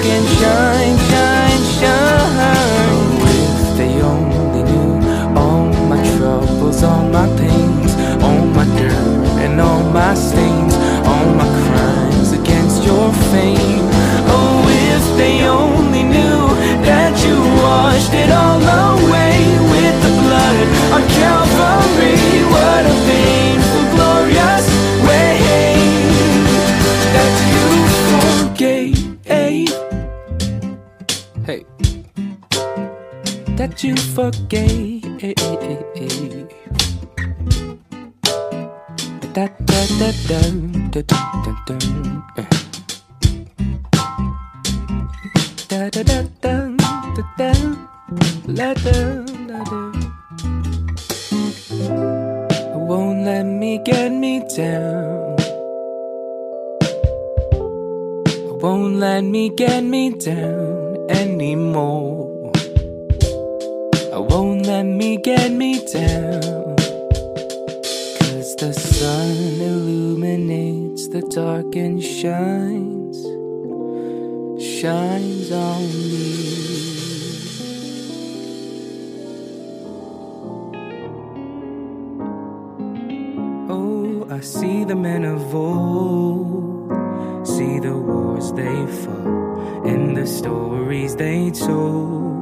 Shine, shine, that you forgave. Da da da uh. da da da da da. Da da da da da da. Da da da. Won't let me get me down. Won't let me get me down anymore. Let me get me down. Cause the sun illuminates the dark and shines, shines on me. Oh, I see the men of old, see the wars they fought, and the stories they told.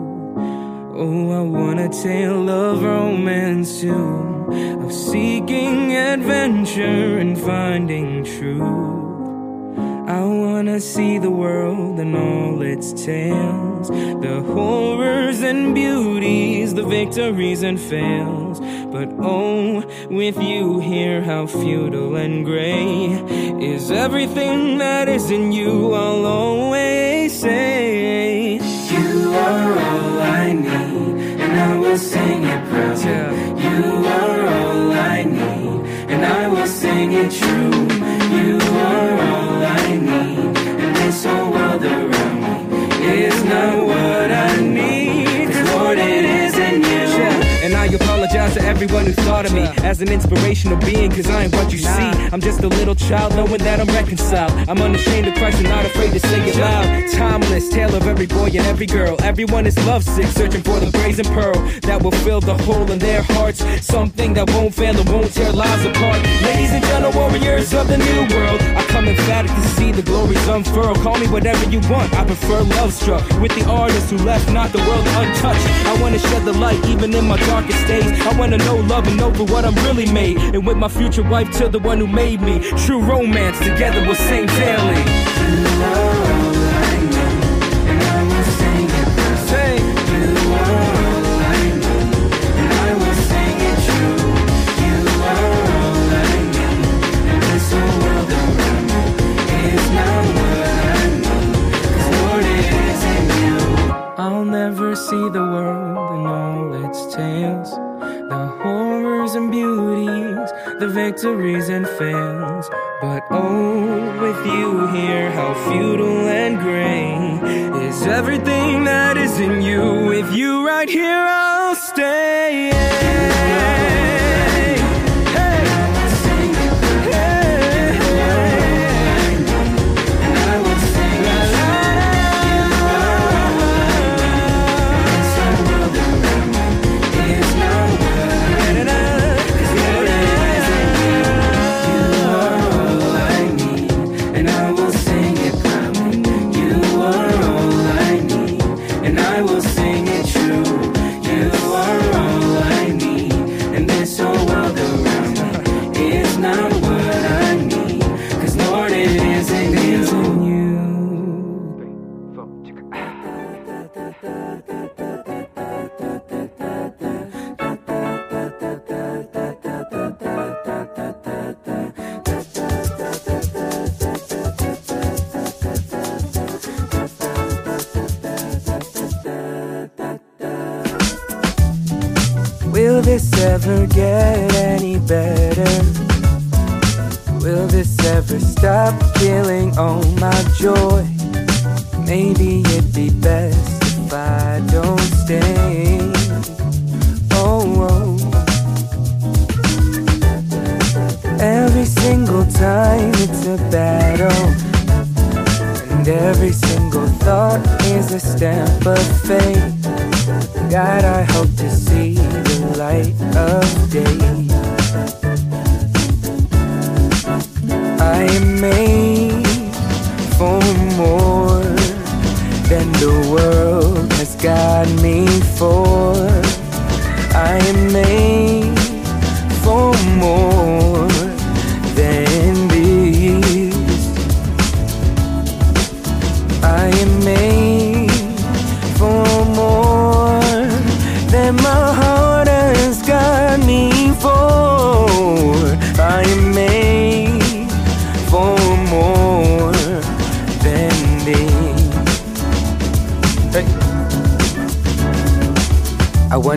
Oh, I want a tale of romance too, of seeking adventure and finding truth. I wanna see the world and all its tales, the horrors and beauties, the victories and fails. But oh, with you here, how futile and gray is everything that is in you. I'll always say, You are all I need, and I will sing it proud. You are all I need, and I will sing it true. You are all I need, and this whole world around me is not what I need. Apologize to everyone who thought of me as an inspirational being, cause I ain't what you see. I'm just a little child knowing that I'm reconciled. I'm unashamed of Christ and not afraid to say it loud. Timeless tale of every boy and every girl. Everyone is lovesick, searching for the brazen pearl that will fill the hole in their hearts. Something that won't fail and won't tear lives apart. Ladies and gentle warriors of the new world, I come emphatic to see the glories unfurl. Call me whatever you want, I prefer love struck with the artist who left not the world untouched. I wanna shed the light even in my darkest days. I wanna know love and know for what I'm really made. And with my future wife to the one who made me. True romance together we'll sing daily. Say, I'll never see the world in all its tales, and beauties, the victories and fails. But oh, with you here, how futile and gray is everything that is in you. With you right here, I'll stay. And this ever get any better? Will this ever stop killing all my joy? Maybe it'd be best if I don't stay. Oh, oh. Every single time it's a battle. And every single thought is a stamp of fate. God, I hope to see light of day. I am made for more than the world has got me for. I am made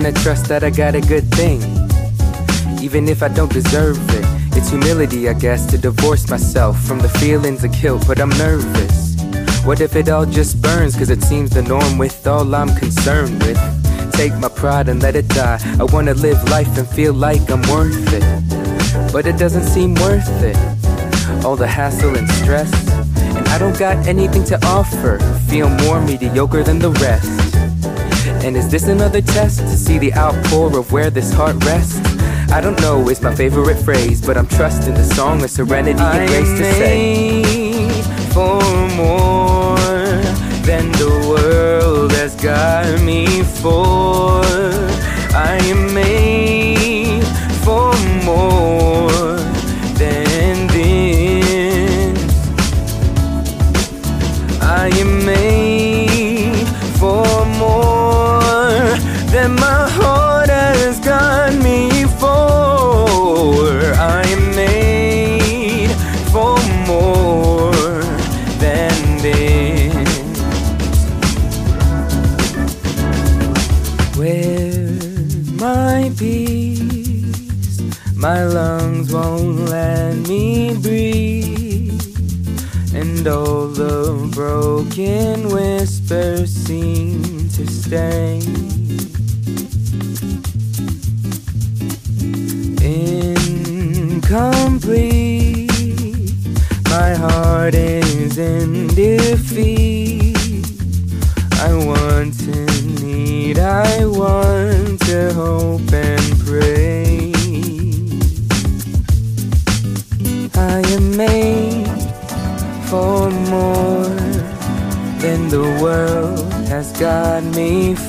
I wanna trust that I got a good thing, even if I don't deserve it. It's humility, I guess, to divorce myself from the feelings of guilt, but I'm nervous. What if it all just burns? Cause it seems the norm with all I'm concerned with. Take my pride and let it die. I wanna live life and feel like I'm worth it. But it doesn't seem worth it. All the hassle and stress. And I don't got anything to offer. Feel more mediocre than the rest. And is this another test to see the outpour of where this heart rests? I don't know, it's my favorite phrase, but I'm trusting the song of serenity and grace to say. for more than the world has got me for. I am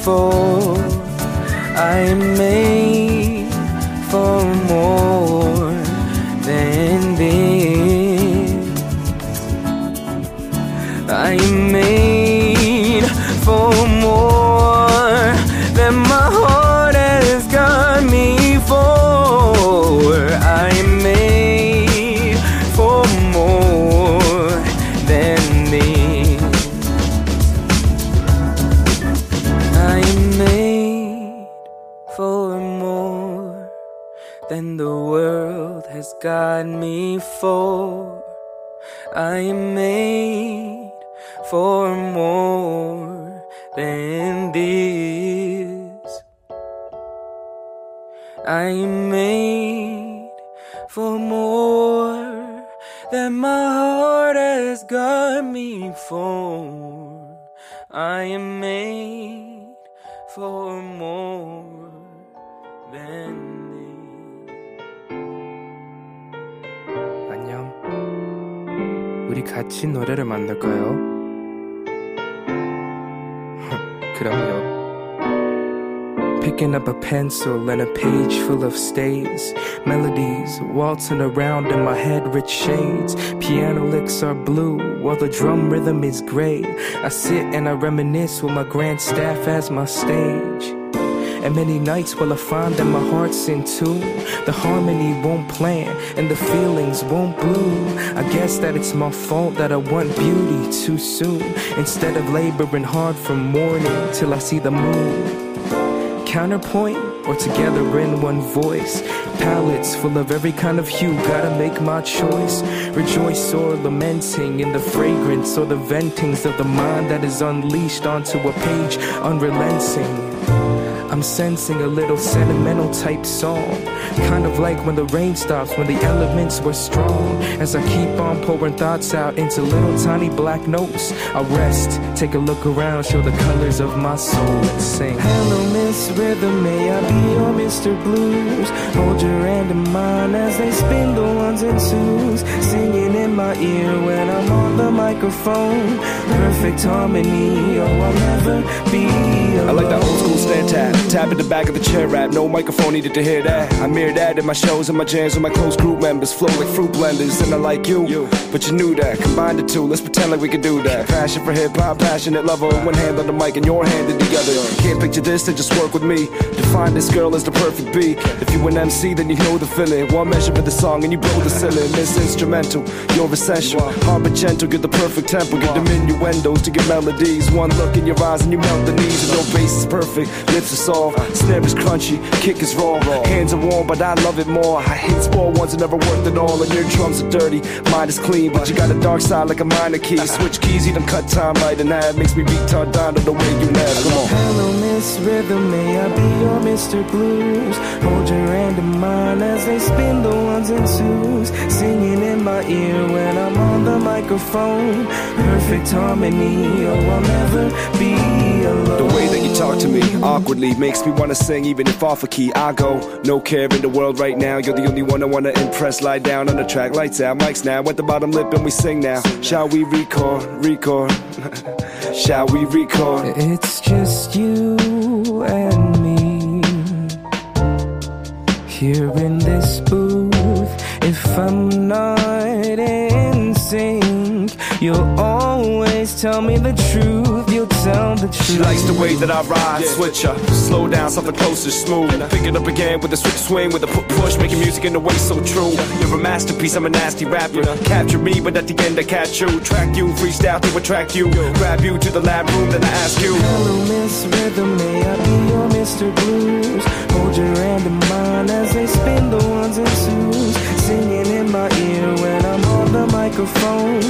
me pencil and a page full of stays. Melodies waltzing around in my head, rich shades. Piano licks are blue, while the drum rhythm is gray. I sit and I reminisce with my grand staff as my stage. And many nights will I find that my heart's in tune. The harmony won't plan and the feelings won't bloom. I guess that it's my fault that I want beauty too soon. Instead of laboring hard from morning till I see the moon. Counterpoint or together in one voice. Palettes full of every kind of hue, gotta make my choice. Rejoice or lamenting in the fragrance or the ventings of the mind that is unleashed onto a page, unrelenting. I'm sensing a little sentimental type song. Kind of like when the rain stops, when the elements were strong. As I keep on pouring thoughts out into little tiny black notes, I rest, take a look around, show the colors of my soul, and sing. Hello, Miss Rhythm, may I be your Mr. Blues? Hold your hand in mine as they spin the ones and twos, singing in my ear when I'm on the microphone. Perfect harmony, oh, I'll never be alone. I like that old school stand tap. Tap at the back of the chair rap. No microphone needed to hear that. I mirror that in my shows and my jams with my close group members. Flow like fruit blenders, and I like you. But you knew that. Combine the two, let's pretend like we could do that. Passion for hip hop, passionate lover. One hand on the mic and your hand in the other. Can't picture this, then just work with me. Define this girl as the perfect beat. If you an MC, then you know the feeling. One measure for the song and you blow the ceiling. Miss instrumental, you're essential. Hard but gentle, get the perfect tempo. Get diminuendos to get melodies. One look in your eyes and you melt the knees. And your bass is perfect, lips are soft, snare is crunchy, kick is raw. Hands are warm, but I love it more. I hate spoiled ones that never worked at all. And your drums are dirty, mine is clean, but you got a dark side like a minor key. Switch keys, you done cut time right and that makes me beat to the way you laugh. Come on. Hello, Miss Rhythm, may I be your Mr. Blues? Hold your hand in mine as they spin the ones and twos, singing in my ear when I'm on the microphone. Perfect harmony, oh, I'll never be. The way that you talk to me awkwardly makes me wanna sing even if off a key. I go, no care in the world right now. You're the only one I wanna impress. Lie down on the track, lights out, mics now. At the bottom lip and we sing now. Shall we record? Record. Shall we record? It's just you and me here in this booth. If I'm not in sync, you'll always tell me the truth. You'll tell the truth. She likes the way that I ride, switch up, slow down, something closer, smooth. Pick it up again with a swift swing, with a pu- push, making music in a way so true. You're a masterpiece, I'm a nasty rapper. Capture me, but at the end I catch you. Track you, freestyle to attract you. Grab you to the lab room, then I ask you. Hello, Miss Rhythm, may I be your Mr. Blues? Hold your hand in mine as they spin the ones and twos, singing in my ear when I'm on the microphone.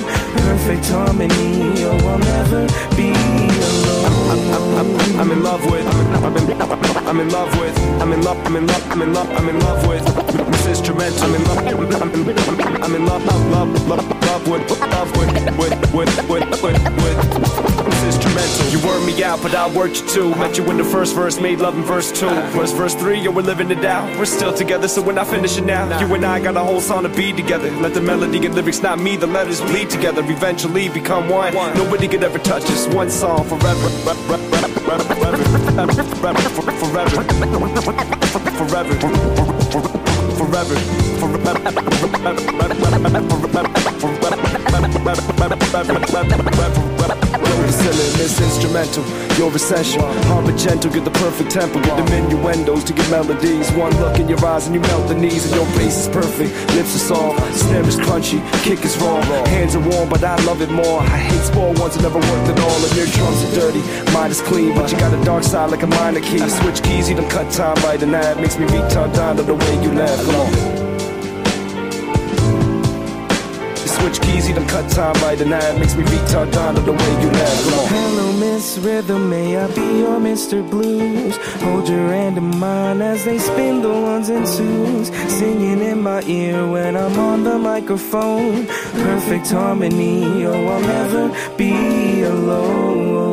Perfect harmony, oh, I'll never be alone. I'm, in love with. I'm in, love with. I'm in love. I'm in love. I'm in love. I'm in love with. Miss Instrumental. I'm in love. I'm in love. Love, love, love with. Love with. With. With. With. With. Instrumental. You word me out, but I'll word you too. Met you in the first verse, made love in verse two. Verse verse three, yo, we're living it out. We're still together, so we're not finishing now. You and I got a whole song to be together. Let the melody and lyrics, not me, the letters bleed together. Eventually become one. Nobody could ever touch us. One song forever. Forever. Forever. Forever. forever. Forever. Forever. Forever. Miss instrumental, you're essential. But gentle, get the perfect tempo. Get diminuendos to get melodies. One look in your eyes and you melt the knees. And your bass is perfect, lips are soft, snare is crunchy, kick is raw. Hands are warm, but I love it more. I hate spoiled ones that never worked at all. And your drums are dirty, mine is clean, but you got a dark side like a minor key. Switch keys, you done cut time right, and that makes me tongue down to the way you laugh. Come on. Switch keys, done cut time right, and that makes me retard to the way you laugh. Come on. Hello, Miss Rhythm, may I be your Mr. Blues? Hold your hand in mine as they spin the ones and twos, singing in my ear when I'm on the microphone. Perfect harmony, oh, I'll never be alone.